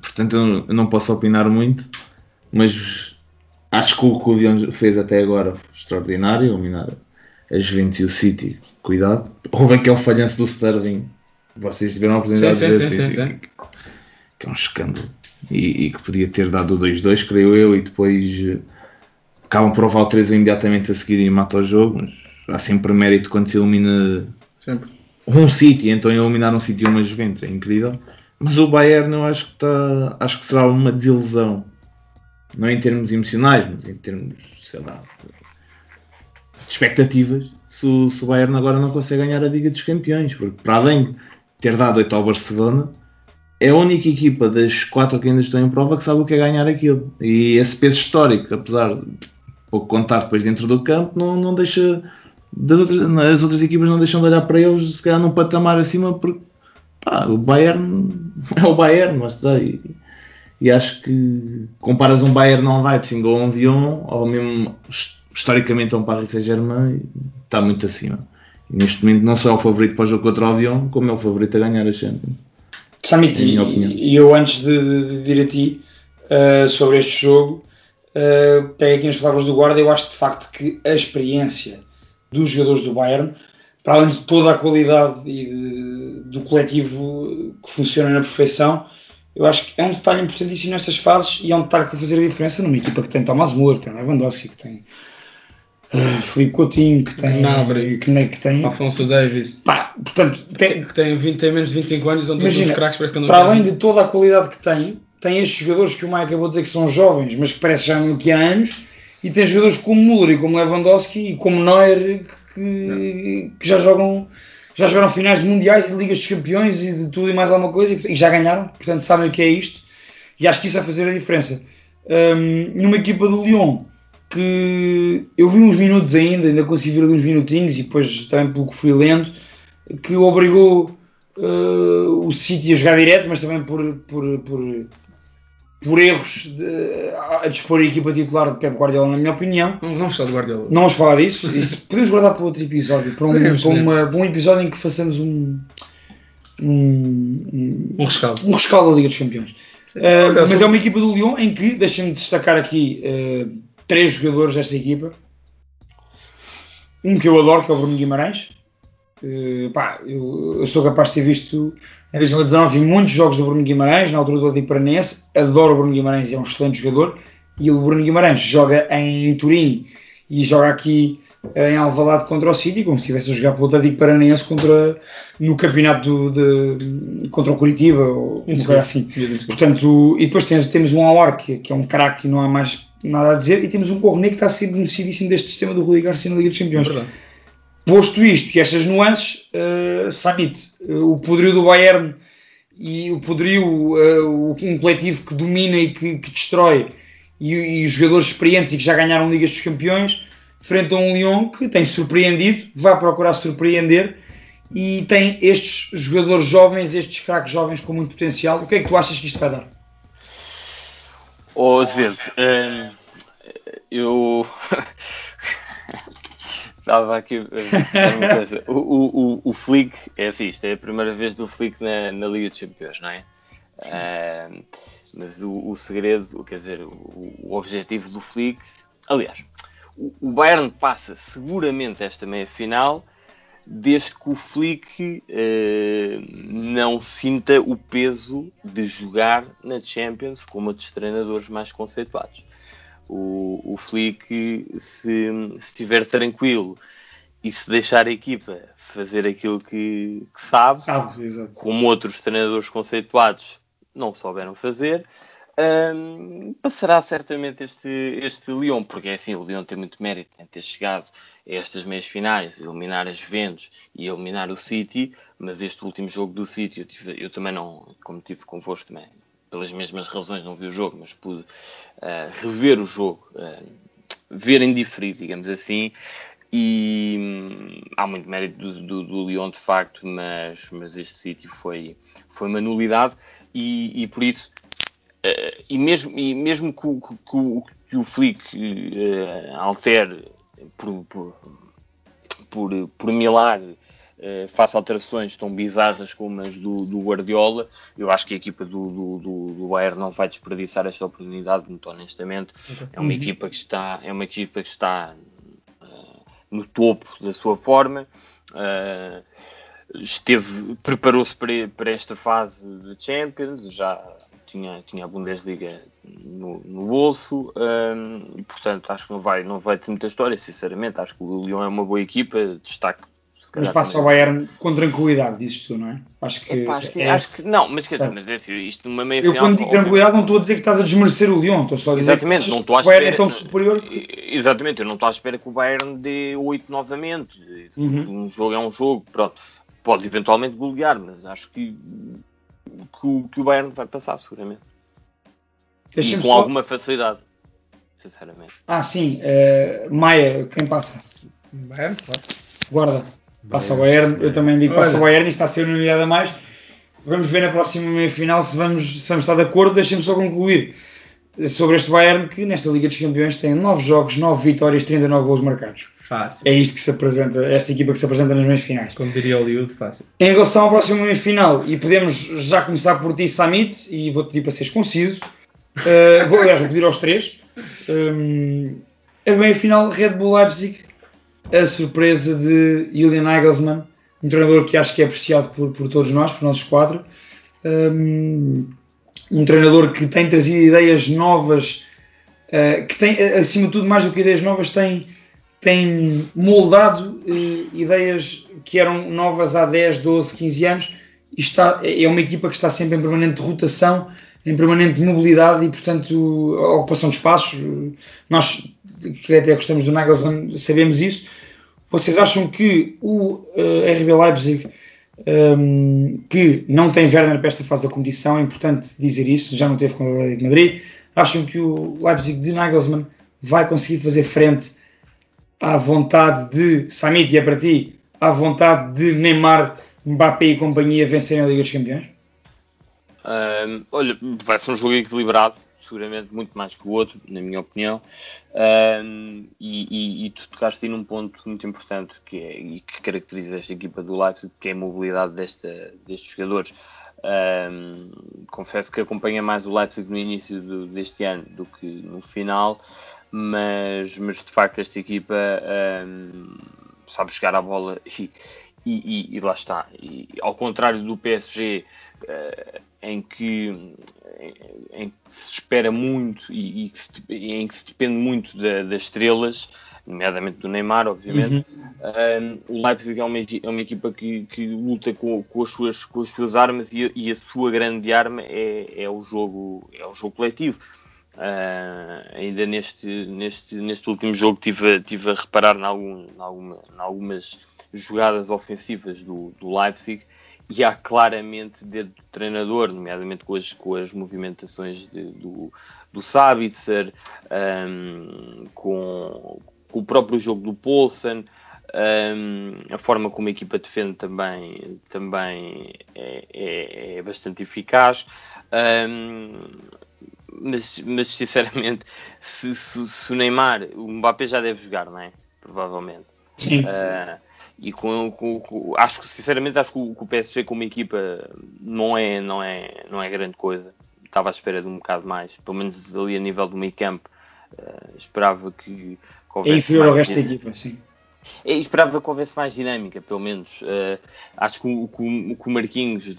Portanto, eu, eu, não posso opinar muito. mas acho que o que o Lyon fez até agora foi extraordinário, eliminar a Juventus e o City. Cuidado. Houve aquele falhanço do Sterling. Vocês tiveram a oportunidade Sim, de sim, ver sim, sim, sim, sim, Que, é um escândalo. E, e que podia ter dado o 2-2, creio eu, e depois eh, acabam por o 3 imediatamente a seguir e mata o jogo. Mas há sempre mérito quando se elimina Sempre. um City, então eliminar um City e uma Juventus, é incrível. Mas o Bayern eu acho que está, acho que será uma desilusão. Não em termos emocionais, mas em termos, sei lá, de expectativas. Se o, se o Bayern agora não consegue ganhar a Liga dos Campeões, porque para além de ter dado 8 ao Barcelona, é a única equipa das quatro que ainda estão em prova que sabe o que é ganhar aquilo. E esse peso histórico, apesar de pouco contar depois dentro do campo, não, não deixa. outras- as outras equipas não deixam de olhar para eles, se calhar num patamar acima, porque pá, o Bayern é o Bayern, mas está aí. E acho que comparas um Bayern não Leipzig ou um Lyon, ou mesmo his- historicamente a um Paris Saint-Germain, está muito acima. E neste momento não só é o favorito para o jogo contra o Lyon, como é o favorito a ganhar a Champions. Samit, É e, eu antes de, de- ir a ti uh, sobre este jogo, uh, pego aqui nas palavras do guarda, eu acho de facto que a experiência dos jogadores do Bayern, para além de toda a qualidade e de- do coletivo que funciona na perfeição, eu acho que é um detalhe importantíssimo nestas fases e é um detalhe que vai fazer a diferença numa equipa que tem Thomas Müller, tem Lewandowski, que tem uh, Felipe Coutinho, que tem Gnabry. que, nem- que tem Afonso Davis. pá, portanto, tem, Que tem, 20, tem menos de 25 anos e são todos Imagina, craques, parece que para além de toda a qualidade que tem, tem estes jogadores que o Mike de dizer que são jovens, mas que parece já aqui há anos, e tem jogadores como Müller e como Lewandowski e como Neuer que, que já jogam já jogaram finais de mundiais e de ligas dos campeões e de tudo e mais alguma coisa e, e já ganharam, portanto sabem o que é isto e acho que isso vai fazer a diferença. Hum, numa equipa do Lyon que eu vi uns minutos ainda, ainda consegui ver uns minutinhos e depois também pelo que fui lendo, que obrigou uh, o City a jogar direto, mas também por, por, por, por erros de, a dispor a equipa titular de Pep Guardiola, na minha opinião. Não, falar de Guardiola. Não vamos falar disso, isso podemos guardar para outro episódio, para um, Podemos, para uma- para um episódio em que façamos um, um, um, Um rescaldo. um rescaldo da Liga dos Campeões. Uh, mas é uma equipa do Lyon em que, deixem-me destacar aqui uh, três jogadores desta equipa. Um que eu adoro, que é o Bruno Guimarães. Uh, pá, eu, eu sou capaz de ter visto em 2019 vi muitos jogos do Bruno Guimarães, na altura do Atlético Paranaense. Adoro o Bruno Guimarães, é um excelente jogador. E o Bruno Guimarães joga em Turim e joga aqui eh, em Alvalade contra o City, como se estivesse a jogar pelo Atlético Paranaense contra, no campeonato do- de, contra o Curitiba ou uma coisa assim. Portanto, e depois temos, temos um Aouar, que, que é um craque não há mais nada a dizer, e temos um Cornet que está a ser beneficiadíssimo deste sistema do Rui Garcia na Liga dos Campeões. Posto isto e estas nuances, uh, Samit, uh, o poderio do Bayern e o poderio, uh, um coletivo que domina e que, que destrói, e, e os jogadores experientes e que já ganharam Ligas dos Campeões, frente a um Lyon que tem surpreendido, vai procurar surpreender e tem estes jogadores jovens, estes craques jovens com muito potencial. O que é que tu achas que isto vai dar? Ô Azevedo, hum, eu estava aqui. O, o, o, o Flick é assim, isto é a primeira vez do Flick na, na Liga dos Campeões, não é? Hum, mas o, o segredo, quer dizer, o, o objetivo do Flick, aliás, o, o Bayern passa seguramente esta meia final desde que o Flick eh, não sinta o peso de jogar na Champions como outros treinadores mais conceituados. O, o Flick, se estiver tranquilo e se deixar a equipa fazer aquilo que, que sabe, Sabe, como outros treinadores conceituados não souberam fazer, hum, passará certamente este, este Lyon, porque é assim, o Lyon tem muito mérito em ter chegado a estas meias finais, eliminar as Juventus e eliminar o City, mas este último jogo do City, eu, tive- eu também não, como tive convosco também, pelas mesmas razões não vi o jogo, mas pude ah, rever o jogo, ah, ver em diferido, digamos assim, e hum, há muito mérito do, do, do Lyon de facto, mas, mas este City foi, foi uma nulidade e, e por isso eh, e mesmo, e mesmo que, o- que o- que o Flick eh, altere por, por, por, por milagre uh, faça alterações tão bizarras como as do, do Guardiola, eu acho que a equipa do, do, do, do Bayern não vai desperdiçar esta oportunidade, muito honestamente. É uma equipa que está, é uma equipa que está uh, no topo da sua forma. Uh, esteve, preparou-se para, para esta fase de Champions, já tinha, tinha a Bundesliga no, no bolso um, e portanto acho que não vai, não vai ter muita história, sinceramente. Acho que o Lyon é uma boa equipa, destaque. Mas passa ao Bayern com tranquilidade, dizes tu, não é? Acho que. Epá, acho, que, é acho que não, mas quer dizer, mas é assim, isto numa meia Eu quando digo tranquilidade não estou a dizer que estás a desmerecer o Lyon, estou só a dizer Exatamente, que não estou à o Bayern é tão superior. Que... Exatamente, eu não estou à espera que o Bayern dê 8 novamente. Uhum. Um jogo é um jogo, pronto. Pode eventualmente golear, mas acho que, que, o, que o Bayern vai passar, seguramente. E com só... alguma facilidade, sinceramente. Ah, sim. Uh, Maia, quem passa? Bayern, claro. Guarda. Passa o Bayern. Eu também digo passa o Bayern. Isto está a ser unidade a mais. Vamos ver na próxima meia-final se vamos, se vamos estar de acordo. Deixem-me só concluir sobre este Bayern que nesta Liga dos Campeões tem 9 jogos, 9 vitórias, 39 gols marcados. Fácil. É isto que se apresenta, esta equipa que se apresenta nas meias finais. Como diria o Hollywood, fácil. Em relação à próxima meia final, e podemos já começar por ti, Samit, e vou-te pedir para seres conciso. Uh, vou, aliás, vou pedir aos três. Um, a meia final, Red Bull Leipzig, a surpresa de Julian Nagelsmann, um treinador que acho que é apreciado por, por todos nós, por nós quatro. Um, um treinador que tem trazido ideias novas, uh, que tem, acima de tudo, mais do que ideias novas, tem, tem moldado uh, ideias que eram novas há 10, 12, 15 anos. E está, é uma equipa que está sempre em permanente rotação, em permanente mobilidade e, portanto, ocupação de espaços. Nós, que até gostamos do Nagelsmann, sabemos isso. Vocês acham que o uh, RB Leipzig um, que não tem Werner para esta fase da competição, é importante dizer isso, já não teve com o Atlético de Madrid. Acham que o Leipzig de Nagelsmann vai conseguir fazer frente à vontade de Samit e é para ti, à vontade de Neymar, Mbappé e companhia vencerem a Liga dos Campeões? Um, olha, vai ser um jogo equilibrado, seguramente muito mais que o outro, na minha opinião. Um, e, e, e, tu tocaste aí num ponto muito importante que, é, e que caracteriza esta equipa do Leipzig, que é a mobilidade desta, destes jogadores. Um, confesso que acompanha mais o Leipzig no início do, deste ano do que no final, mas, mas de facto esta equipa um, sabe chegar à bola e, e, e lá está. E, ao contrário do PSG, uh, em que, em, em, que se espera muito e, e se, em que se depende muito da, das estrelas, nomeadamente do Neymar, obviamente. Uhum. Um, o Leipzig é uma, é uma equipa que, que luta com, com, as suas, com as suas armas e a, e a sua grande arma é, é, o, jogo, é o jogo coletivo. Uh, ainda neste, neste, neste último jogo tive, tive a reparar em, algum, em, alguma, em algumas jogadas ofensivas do, do Leipzig e há claramente dedo do treinador, nomeadamente com as, com as movimentações de, do, do Sabitzer, um, com, com, o próprio jogo do Poulsen, um, a forma como a equipa defende também, também é, é, é bastante eficaz. Um, mas, mas sinceramente, se, se, se, o Neymar, o Mbappé já deve jogar, não é? Provavelmente. Sim. Uh, e com, com, com, acho que sinceramente acho que o, que o, PSG como equipa não é, não, é, não é grande coisa. Estava à espera de um bocado mais, pelo menos ali a nível do meio campo. Uh, esperava que, que É inferior ao resto da equipa, sim. É, esperava que houvesse mais dinâmica, pelo menos. Uh, acho que o, que, que o Marquinhos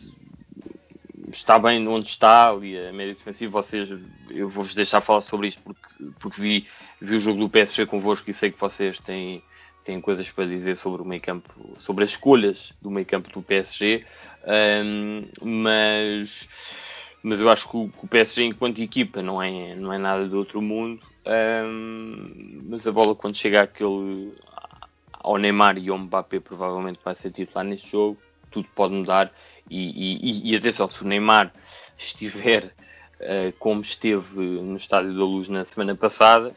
está bem onde está ali a média defensiva. Vocês, eu vou-vos deixar falar sobre isto porque, porque vi, vi o jogo do PSG convosco e sei que vocês têm tem coisas para dizer sobre o meio campo, sobre as escolhas do meio campo do PSG, um, mas, mas eu acho que o, que o, PSG enquanto equipa não é, não é nada do outro mundo, um, mas a bola quando chega àquele, ao Neymar e ao Mbappé provavelmente vai ser titular neste jogo, tudo pode mudar e, e, e atenção, se o Neymar estiver uh, como esteve no Estádio da Luz na semana passada,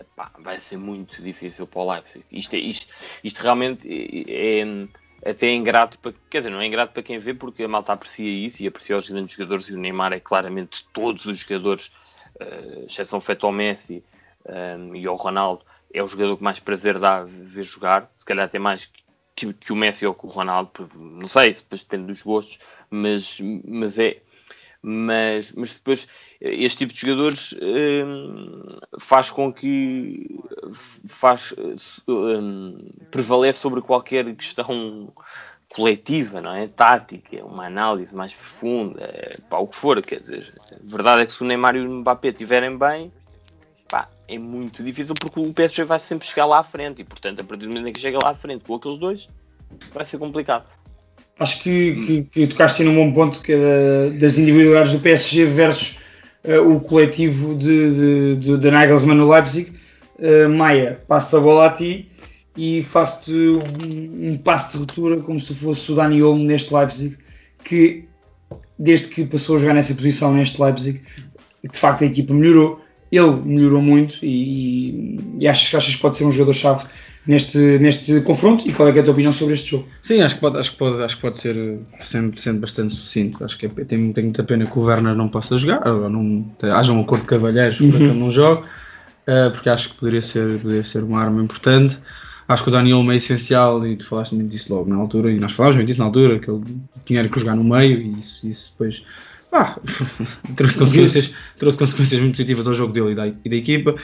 Epá, vai ser muito difícil para o Leipzig. Isto, é, isto, isto realmente é, é até ingrato para, quer dizer, não é ingrato para quem vê porque a malta aprecia isso e aprecia os grandes jogadores e o Neymar é claramente todos os jogadores, uh, exceção feita ao Messi um, e ao Ronaldo, é o jogador que mais prazer dá ver jogar, se calhar até mais que que, que o Messi ou que o Ronaldo, não sei, depois depende dos gostos, mas, mas é mas, mas depois este tipo de jogadores hum, faz com que faz, hum, prevalece sobre qualquer questão coletiva, não é? Tática, uma análise mais profunda, pá, o que for, quer dizer, a verdade é que se o Neymar e o Mbappé estiverem bem, pá, é muito difícil porque o PSG vai sempre chegar lá à frente e, portanto, a partir do momento em que chega lá à frente com aqueles dois, vai ser complicado. Acho que, que, que tocaste num bom ponto que é das individualidades do PSG versus uh, o coletivo de, de, de, de Nagelsmann no Leipzig. Uh, Maia, passo a bola a ti e faço-te um, um passo de ruptura como se fosse o Dani Olmo neste Leipzig, que desde que passou a jogar nessa posição neste Leipzig, de facto a equipa melhorou, ele melhorou muito e, e acho, acho que pode ser um jogador-chave neste, neste confronto e qual é, é, a tua opinião sobre este jogo? Sim, acho que pode, acho que pode, acho que pode ser sendo, sendo bastante sucinto. Acho que é, tem, tem muita pena que o Werner não possa jogar, ou não, haja um acordo de cavalheiros para uhum. que ele não jogue, uh, porque acho que poderia ser, poderia ser uma arma importante. Acho que o Daniel é essencial e tu falaste muito disso logo na altura, e nós falámos muito disso na altura, que ele tinha que jogar no meio e isso, isso depois ah, trouxe, consequências, trouxe consequências muito positivas ao jogo dele e da, e da equipa.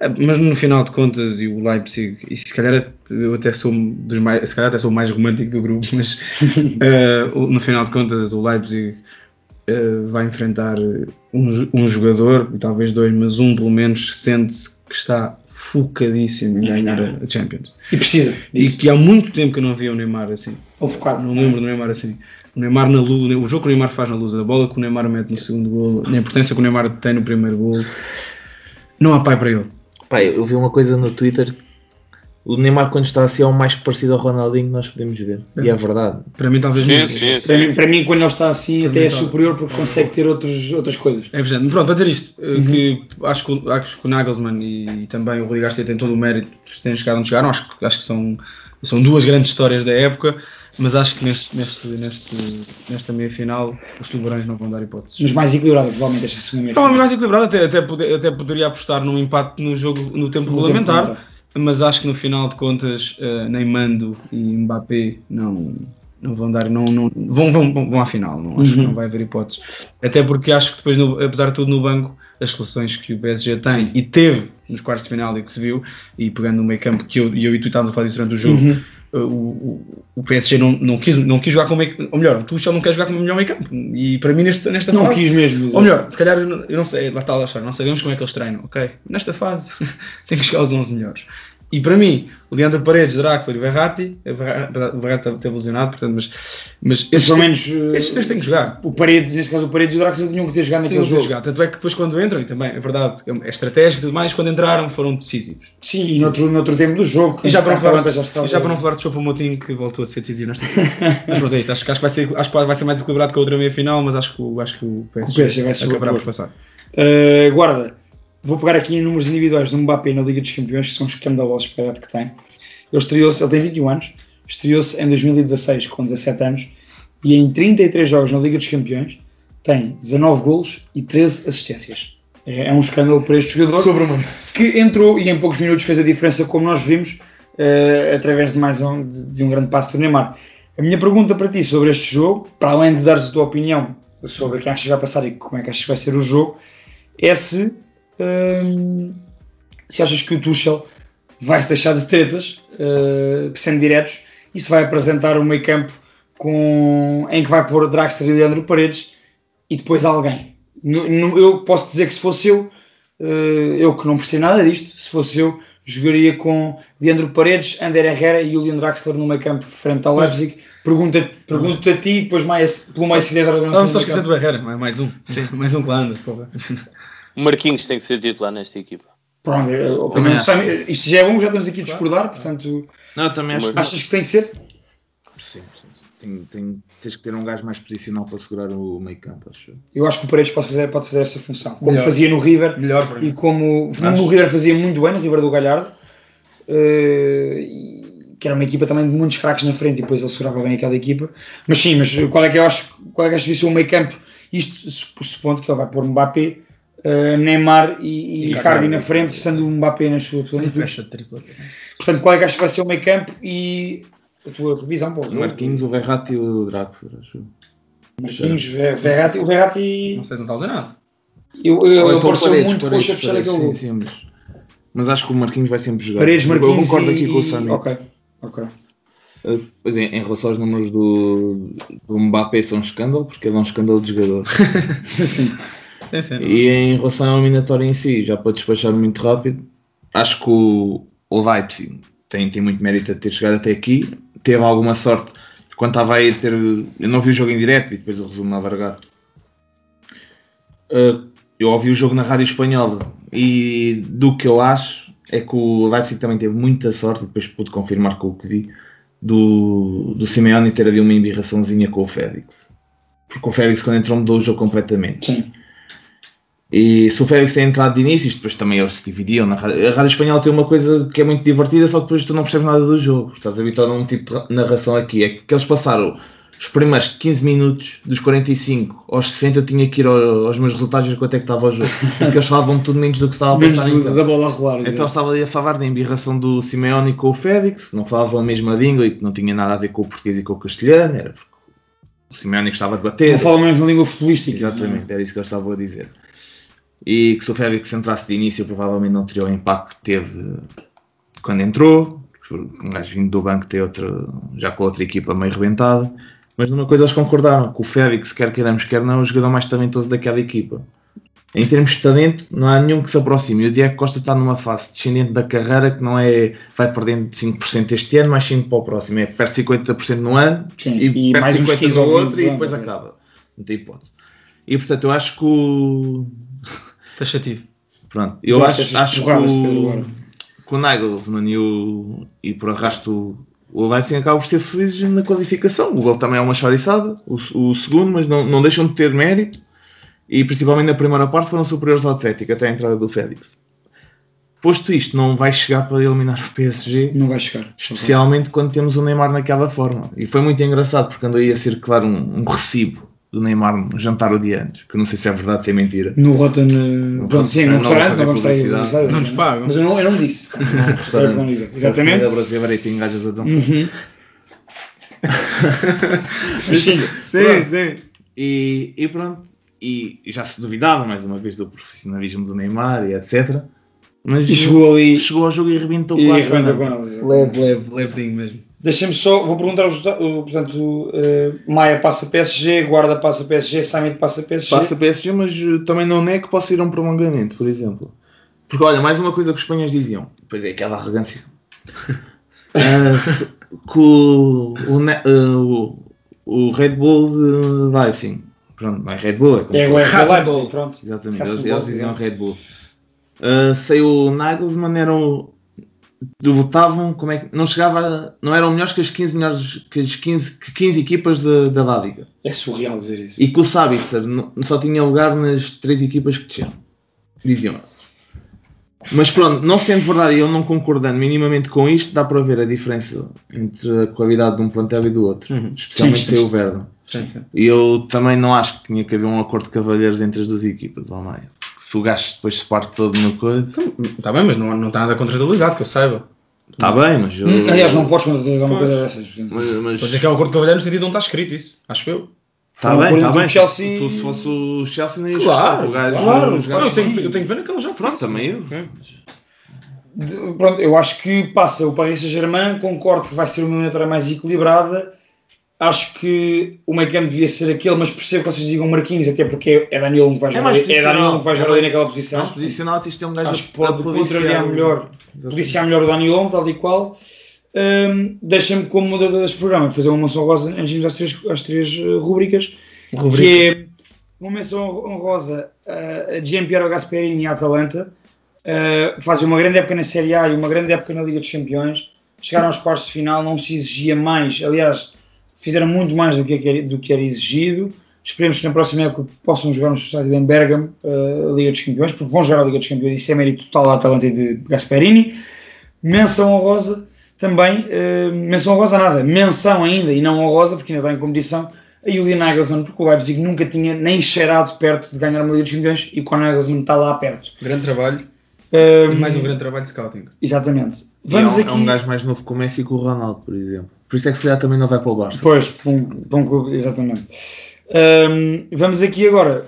Ah, mas no final de contas, e o Leipzig, e se calhar eu até sou dos mais, se calhar até sou o mais romântico do grupo, mas uh, no final de contas o Leipzig uh, vai enfrentar um, um jogador, talvez dois, mas um pelo menos sente que está focadíssimo em ganhar a Champions. E precisa. Disso. E que há muito tempo que eu não via o Neymar assim. Ou focado. Não lembro do Neymar assim. O Neymar na luz, o jogo que o Neymar faz na luz, a bola que o Neymar mete no segundo gol, a importância que o Neymar tem no primeiro gol, não há pai para ele. Pai, eu vi uma coisa no Twitter. O Neymar, quando está assim, é o mais parecido ao Ronaldinho nós podemos ver. É. E é verdade. Para mim, talvez sim, sim, sim. Para, mim, para mim, quando ele está assim, para até é superior porque consegue ter outros, outras coisas. É verdade. Pronto, para dizer isto, eh, uhum. que acho que, acho que o Nagelsmann e, e também o Rodrigo Garcia têm todo o mérito de terem chegado onde chegaram. Acho, acho que são, são duas grandes histórias da época mas acho que neste, neste, neste, nesta meia final os tubarões não vão dar hipóteses. Mas mais equilibrado, provavelmente, esta segunda meia mais equilibrado, até, até, poder, até poderia apostar num empate no jogo no tempo no regulamentar, tempo mas acho que no final de contas, uh, nem Mando e Mbappé não, não vão dar, não, não, vão, vão, vão à final, não, acho uhum. que não vai haver hipóteses. Até porque acho que depois, no, apesar de tudo, no banco, as soluções que o PSG tem Sim. e teve nos quartos de final e que se viu, e pegando no meio campo, que eu, eu e tu estávamos a falar disso durante o jogo. Uhum o, o, PSG não, não, quis, não quis jogar com meio ou melhor, o Tuchel não quer jogar com o melhor meio campo. E para mim neste, nesta não fase, quis mesmo ou melhor, se calhar eu não sei, lá está lá está, não sabemos como é que eles treinam, ok? Nesta fase tem que chegar aos 11 melhores e para mim, o Leandro Paredes, Draxler e Verratti, o Verratti está lesionado, portanto, mas, mas estes, pelo menos, estes três têm que jogar. O Paredes, neste caso o Paredes e o Draxler tinham que ter jogado naquele jogo. Jogar. Tanto é que depois quando entram, e também é verdade, é estratégico e tudo mais, quando entraram foram decisivos. Sim, e noutro, noutro tempo do jogo. E já para, não falar, já, e já para não falar de Chopo Motinho que voltou a ser decisivo nesta Mas pronto, é isto. Acho, acho, que vai ser, acho que vai ser mais equilibrado que a outra meia final, mas acho que, acho que o PSG, o PSG vai acabará por passar. Uh, guarda, Vou pegar aqui em números individuais do Mbappé na Liga dos Campeões, que são escandalosos para a idade que tem. Ele estreou-se, ele tem 21 anos, estreou-se em 2016 com 17 anos e em 33 jogos na Liga dos Campeões tem 19 golos e 13 assistências. É, é um escândalo para este jogador Sobre o que entrou e em poucos minutos fez a diferença, como nós vimos, uh, através de mais um, de, de um grande passo do Neymar. A minha pergunta para ti sobre este jogo, para além de dares a tua opinião sobre quem achas que vai passar e como é que achas que vai ser o jogo, é se Hum, se achas que o Tuchel vai se deixar de tretas, uh, sendo diretos, e se vai apresentar um meio campo com, em que vai pôr Draxler e Leandro Paredes e depois alguém. No, no, eu posso dizer que se fosse eu, uh, eu que não percebo nada disto, se fosse eu, jogaria com Leandro Paredes, Ander Herrera e Julian Draxler no meio campo frente ao Leipzig. Pergunta-te pergunta a ti, depois mais, pelo mais se quiseres Vamos só esquecer do Herrera, mais um. Sim. mais um que lá anda. O Marquinhos tem que ser titular nesta equipa. Pronto, eu, também eu, isto já é bom, já estamos aqui a discordar, portanto. Não, também acho que... Achas que tem que ser? Sim, sim. Tem, tem, tens que ter um gajo mais posicional para segurar o meio campo, acho. Eu acho que o Paredes pode fazer, pode fazer essa função. Como melhor. fazia no River. Melhor E como no River fazia muito bem, no River do Galhardo. Uh, que era uma equipa também de muitos craques na frente e depois ele segurava bem aquela equipa. Mas sim, mas qual é que eu acho, qual é que acho que o meio campo? Isto supondo que ele vai pôr Mbappé uh, Neymar e, e Icardi na frente, sendo o Mbappé na sua plenitude. Portanto, qual é que acho que vai ser o meio campo e a tua revisão para o jogo. Marquinhos, o Verratti e o Draxler, acho. Marquinhos, Ver- Verratti, o Verratti, Não sei se não está a dizer nada. eu, eu, Ou ele então pareceu Paredes, muito Paredes, Paredes, aquele sim, sim, mas, mas acho que o Marquinhos vai sempre jogar. Paredes, Eu Marquinhos concordo e... aqui com o Samir. Ok, ok. Uh, Pois é, em relação aos números do, do Mbappé são um escândalo, porque ele é um escândalo de jogador. Sim. Sim, sim. E em relação ao eliminatório em si, já para despachar muito rápido, acho que o, o Leipzig tem, tem muito mérito a ter chegado até aqui, teve alguma sorte, quando estava a ir ter, eu não vi o jogo em direto, e depois o resumo na Vargato. Uh, eu ouvi o jogo na rádio espanhola, e do que eu acho, é que o Leipzig também teve muita sorte, depois pude confirmar com o que vi, do, do Simeone ter havido uma embirraçãozinha com o Félix. Porque o Félix quando entrou mudou o jogo completamente. Sim. E se o Félix tem entrado de início, depois também eles se dividiam. Na rádio. A Rádio Espanhola tem uma coisa que é muito divertida, só que depois tu não percebes nada do jogo. Estás habituado a um tipo de narração aqui. É que eles passaram os primeiros 15 minutos, dos 45 aos 60, eu tinha que ir ao- aos meus resultados ver quanto é que estava o jogo. Porque eles falavam tudo menos do que estava a Menos passar. campo. da bola a rolar. Então estava ali a falar da embirração do Simeone com o Félix, que não falavam a mesma língua e que não tinha nada a ver com o português e com o castelhano, era porque o Simeone gostava de bater. Não falam mesmo na língua futebolística. Exatamente, era isso que eu estava a dizer. E que se o Félix entrasse de início, provavelmente não teria o impacto que teve quando entrou. Um gajo vindo do banco tem outro, já com outra equipa meio rebentada. Mas numa coisa eles concordaram: que o Félix, quer queiramos, quer não, é o jogador mais talentoso daquela equipa. Em termos de talento, não há nenhum que se aproxime. E o Diego Costa está numa fase descendente da carreira que não é. vai perdendo 5% este ano, mais 5% para o próximo. É perde 50% no ano Sim, e, e perde mais uns 50% 15 no ou 20 outro e depois acaba. Não tem hipótese. E portanto, eu acho que o. Taxativo. Pronto, eu acho, acho que, o, que o Nagelsmann e, o, e por arrasto o Leipzig acabam por ser felizes na qualificação. O gol também é uma choriçada, o, o segundo, mas não, não deixam de ter mérito. E principalmente na primeira parte foram superiores ao Atlético até a entrada do Félix. Posto isto, não vai chegar para eliminar o PSG, Não vai chegar. especialmente quando temos o Neymar naquela forma. E foi muito engraçado porque andou aí a circular um, um recibo do Neymar no jantar o dia antes, que eu não sei se é verdade, se é mentira. No Rotten. Pronto, sim, não no restaurante, não publicidade, Não nos pagam. Mas eu não, eu não disse. Que não diga. Exatamente. A brasileira e tem gajas a dançar. Uhum. Mas sim, Sim, sim. E, e pronto. E já se duvidava mais uma vez do profissionalismo do Neymar e etc. Mas E chegou ali chegou ao jogo e arrebentou e quase. Leve, leve, levezinho mesmo. Deixa-me só, vou perguntar os o- Portanto, eh, Maia passa PSG, Guarda passa PSG, Samit passa PSG. Passa PSG, mas uh, também não é que possa ir a um prolongamento, por exemplo. Porque olha, mais uma coisa que os espanhóis diziam, pois é, aquela arrogância. Se- que o, o, ah, o, o Red Bull de Leipzig, pronto, não é Red Bull, é como É se o Leipzig, pronto. Exatamente, eles, eles diziam exato. Red Bull. Uh, sei o Nagelsmann eram votavam como é que não chegava não eram melhores que as 15 melhores que as 15, que 15 equipas de- da Liga É surreal dizer isso. e que o Sabitzer não- só tinha lugar nas três equipas que desceram diziam mas pronto, não sendo verdade e eu não concordando minimamente com isto, dá para ver a diferença entre a qualidade de um plantel e do outro, Uhum. especialmente Sim, sim, o sim. E eu também não acho que tinha que haver um acordo de cavalheiros entre as duas equipas, ao meio. Se o gajo depois se parte todo no coisa, Está bem, mas não, não está nada contratualizado, que eu saiba. está bem, mas eu. Hum, Aliás, não podes contratar uma coisa dessas. Mas, mas- Pois é que é o acordo de cavalheiro no sentido de não está escrito isso, acho eu. Tá Foi um bem, tá do bem. Chelsea- Tu, se fosse o Chelsea, não ias Claro, gostar. Gajo, claro, gajos- eu, tenho, eu tenho pena que ele já Pronto, também eu. De- Pronto, eu acho que passa o Paris Saint-Germain, concordo que vai ser uma eliminatória mais equilibrada. Acho que o meio campo devia ser aquele, mas percebo que vocês digam Marquinhos, até porque é Daniel que vai É jogar, é posicional. Daniel que vai jogar É ali mais- naquela posição. Mais posicional, isto é um gajo Acho que pode contrariar melhor, policiar melhor o Daniel, tal e qual. Hum, Deixa-me, como moderador deste programa, fazer uma menção rosa antes de às três, às três uh, rubricas, que é uma menção honrosa uh, a Gasperini e a Atalanta. Uh, fazem uma grande época na Série A e uma grande época na Liga dos Campeões. Chegaram aos quartos de final, não se exigia mais. Aliás, fizeram muito mais do que, era- do que era exigido. Esperemos que na próxima época possam jogar no estádio em Bergamo uh, a Liga dos Campeões, porque vão jogar a Liga dos Campeões. Isso é mérito total da Atalanta e de Gasperini. Menção honrosa também, uh, menção honrosa nada, menção ainda e não honrosa, porque ainda está em competição, a Julian Nagelsmann, porque o Leipzig nunca tinha nem cheirado perto de ganhar uma Liga dos Campeões e com o Nagelsmann está lá perto. Grande trabalho. Um, E mais um grande trabalho de scouting. Exatamente. E Vamos é um, aqui. é um gajo mais novo que o Messi e com o Ronaldo, por exemplo. Por isso é que se calhar também não vai para o Barça. Pois, para um, para um clube, exatamente. Ahm, vamos aqui agora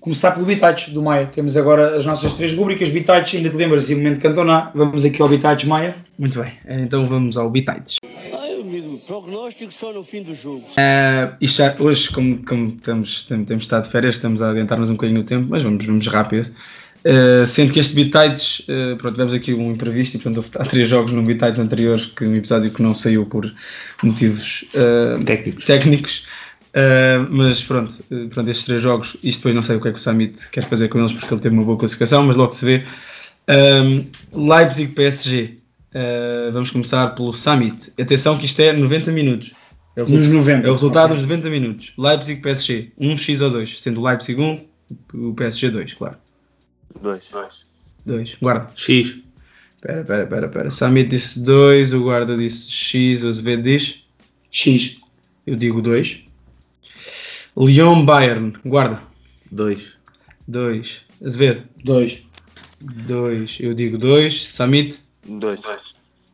começar pelo Bitites do Maia. Temos agora as nossas três rubricas. Bitites, ainda te lembras, e o momento Cantona. Vamos aqui ao Bitites Maia. Muito bem, então vamos ao Bitites. Ai, amigo, prognóstico só no fim do jogo. Uh, isto já, hoje, como, como estamos, tem- temos estado de férias, estamos a adiantar-nos um bocadinho no tempo, mas vamos, vamos rápido. Uh, sendo que este Bitites, uh, pronto, tivemos aqui um imprevisto e portanto houve- há três jogos no Bitites anteriores, que um episódio que não saiu por motivos uh, Técnicos. técnicos. Uh, mas pronto, uh, pronto, estes três jogos, isto depois não sei o que é que o Summit quer fazer com eles porque ele teve uma boa classificação, mas logo se vê. Um, Leipzig PSG. Uh, vamos começar pelo Summit. Atenção que isto é 90 minutos. É o Nos resultado- 90, É o resultado ok. dos 90 minutos. Leipzig PSG. 1 X ou 2. Sendo o Leipzig 1, o PSG 2, claro. Dois. 2. Guarda. X. Espera, espera, espera, espera. Summit disse 2, o guarda disse X, o Azevedo diz. X. Eu digo 2. Lyon Bayern. Guarda. 2. 2. Azevedo. 2. 2. Eu digo 2. Summit. Dois.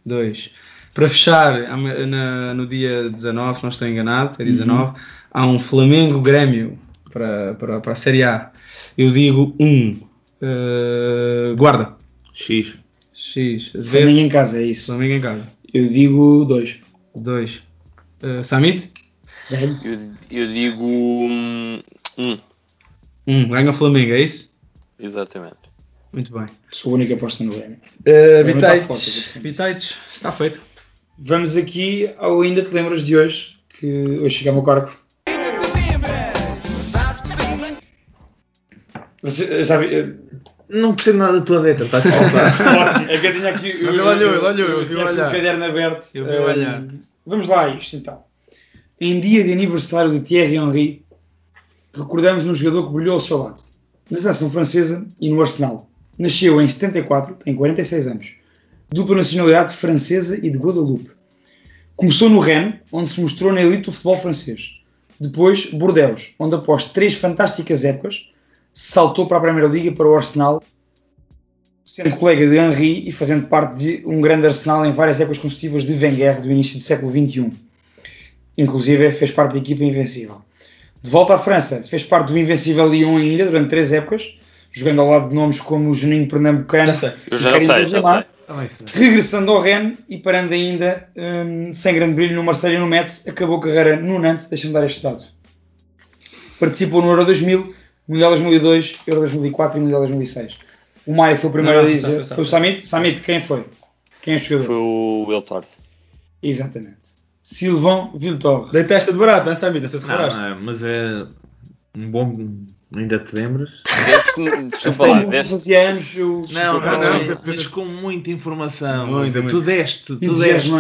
2. Para fechar, na- no dia 19, se não estou enganado, é dia 19, há um Flamengo-Grêmio para, para, para a Série A. Eu digo 1. Um. Uh, guarda. X. X. Azevedo. Flamengo em casa, é isso. Flamengo em casa. Eu digo 2. 2. Uh, Samit? Eu, eu digo um, um. 1. Um. Ganha o Flamengo, é isso? Exatamente. Muito bem. Sou a única aposta no Grêmio. Uh, assim. Bitites. Está feito. Vamos aqui ao Ainda Te Lembras de hoje, que hoje chega ao meu Você já vi- Não percebo nada da tua letra, estás a faltar. Ótimo, é que eu tinha aqui. Mas ele olhou, ele olhou, eu vi olhar. o caderno aberto. Eu vi Hum, olhar. Vamos lá, a isto então. Em dia de aniversário de Thierry Henry, recordamos um jogador que brilhou ao seu lado. Na seleção francesa e no Arsenal. Nasceu em 74, tem 46 anos. Dupla nacionalidade francesa e de Guadeloupe. Começou no Rennes, onde se mostrou na elite do futebol francês. Depois, Bordeaux, onde após três fantásticas épocas, saltou para a Primeira Liga para o Arsenal, sendo colega de Henry e fazendo parte de um grande Arsenal em várias épocas consecutivas de Wenger do início do século XXI. Inclusive, fez parte da equipa invencível. De volta à França, fez parte do invencível Lyon ainda durante três épocas, jogando ao lado de nomes como o Juninho Pernambucano Já sei. Eu e já Karim sei, Benzema, já sei. regressando ao Rennes e parando ainda hum, sem grande brilho no Marseille e no Metz, acabou a carreira no Nantes, deixa-me dar este dado. Participou no Euro 2000, Mundial 2002, Euro 2004 e Mundial 2006. O Maia foi o primeiro Não, a não, dizer. sabe. Foi o Samit? Samit, quem foi? Quem é o jogador? Foi o Will Torres. Exatamente. Sylvain Viltor. Dei testa de barato, não Samit? Não sei se Não, reparaste. é, mas é um bom. Ainda te lembras? Desculpa lá, deste. fazia anos, eu. Não, não, não. mas com muita informação. Muito, muito. Tu deste, tu deste.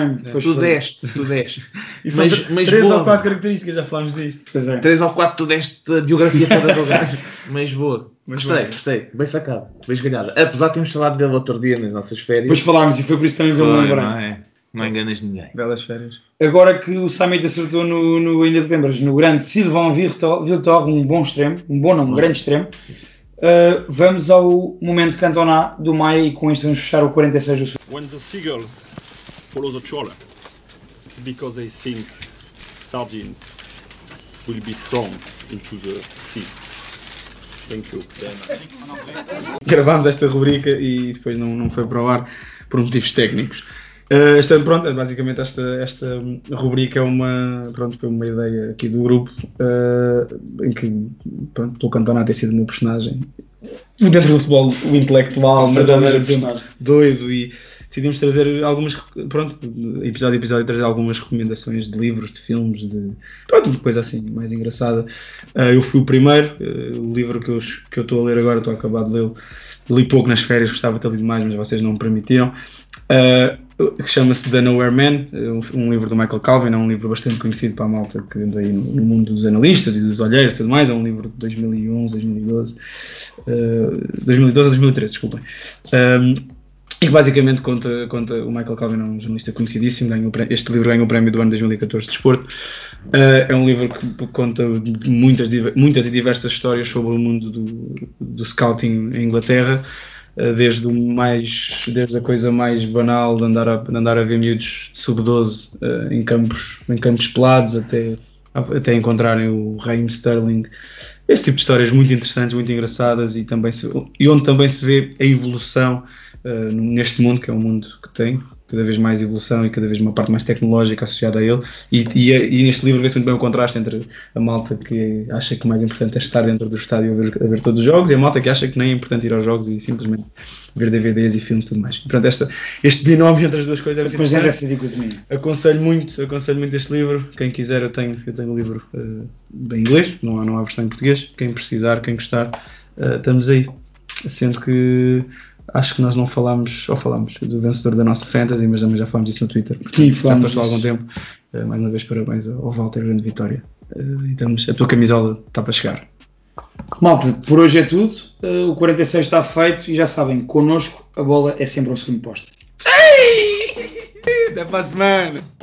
Tu deste, tu deste. E Mas- mas três boa. ou quatro características, já falámos disto. Pois é. Três ou quatro tu deste a biografia toda do gajo. Mas boa. Mas gostei, boa. gostei. Bem sacado. Bem esgalhada. Apesar de termos falado dele outro dia nas nossas férias. Depois falámos e foi por isso também que me Foi, lembrei. não é? Não enganas ninguém. Belas férias. Agora que o Samit acertou no, no ainda te lembras, no grande Sylvain Viltor, um bom extremo, um bom não, um grande extremo, uh, vamos ao momento Cantona do Maia e com isto vamos fechar o 46 do Sul. When the seagulls follow the trawler, it's because they think sardines will be thrown into the sea. Thank you. Gravámos esta rubrica e depois não, não foi para o ar por motivos técnicos. Uh, pronto, basicamente esta, esta rubrica é uma, pronto, foi uma ideia aqui do grupo uh, em que pronto, pelo Cantona ter sido o meu personagem dentro do futebol o intelectual, mas ao mesmo tempo doido e decidimos trazer algumas, pronto, episódio a episódio trazer algumas recomendações de livros, de filmes, de pronto, coisa assim mais engraçada. Uh, eu fui o primeiro, uh, o livro que eu que eu estou a ler agora, estou a acabar de ler, li pouco nas férias, gostava de ter lido mais, mas vocês não me permitiram. Uh, que chama-se The Nowhere Man, um, livro do Michael Calvin, é um livro bastante conhecido para a malta que anda aí no, mundo dos analistas e dos olheiros e tudo mais, é um livro de 2011, 2012, uh, 2012 a 2013, desculpem. Um, e que basicamente conta, conta, o Michael Calvin é um jornalista conhecidíssimo, ganhou, este livro ganhou o prémio do ano 2014 de Desporto. Uh, é um livro que conta muitas, muitas e diversas histórias sobre o mundo do, do scouting em Inglaterra. Eh, desde, o mais, desde a coisa mais banal de andar a, de andar a ver miúdos sub-12 eh, em, campos, em campos pelados até, até encontrarem o Raheem Sterling. Esse tipo de histórias muito interessantes, muito engraçadas e, também se, e onde também se vê a evolução eh, neste mundo, que é um mundo que tem cada vez mais evolução e cada vez uma parte mais tecnológica associada a ele. E, e, e neste livro vê-se muito bem o contraste entre a malta que acha que o mais importante é estar dentro do estádio a ver, a ver todos os jogos e a malta que acha que nem é importante ir aos jogos e simplesmente ver DVDs e filmes e tudo mais. Portanto, esta, este binómio entre as duas coisas Depois é essa dicotomia. Aconselho muito, aconselho muito este livro. Quem quiser, eu tenho, eu tenho o livro uh, em inglês, não há, não há versão em português. Quem precisar, quem gostar, uh, estamos aí. Sendo que acho que nós não falámos, ou falámos do vencedor da nossa Fantasy, mas também já falámos disso no Twitter. Sim, já falámos passou disso. algum tempo. Uh, mais uma vez, parabéns ao Walter, grande vitória. Uh, estamos, a tua camisola está para chegar. Malta, por hoje é tudo. Uh, o 46 está feito e já sabem, connosco a bola é sempre ao segundo posto. Até para a semana!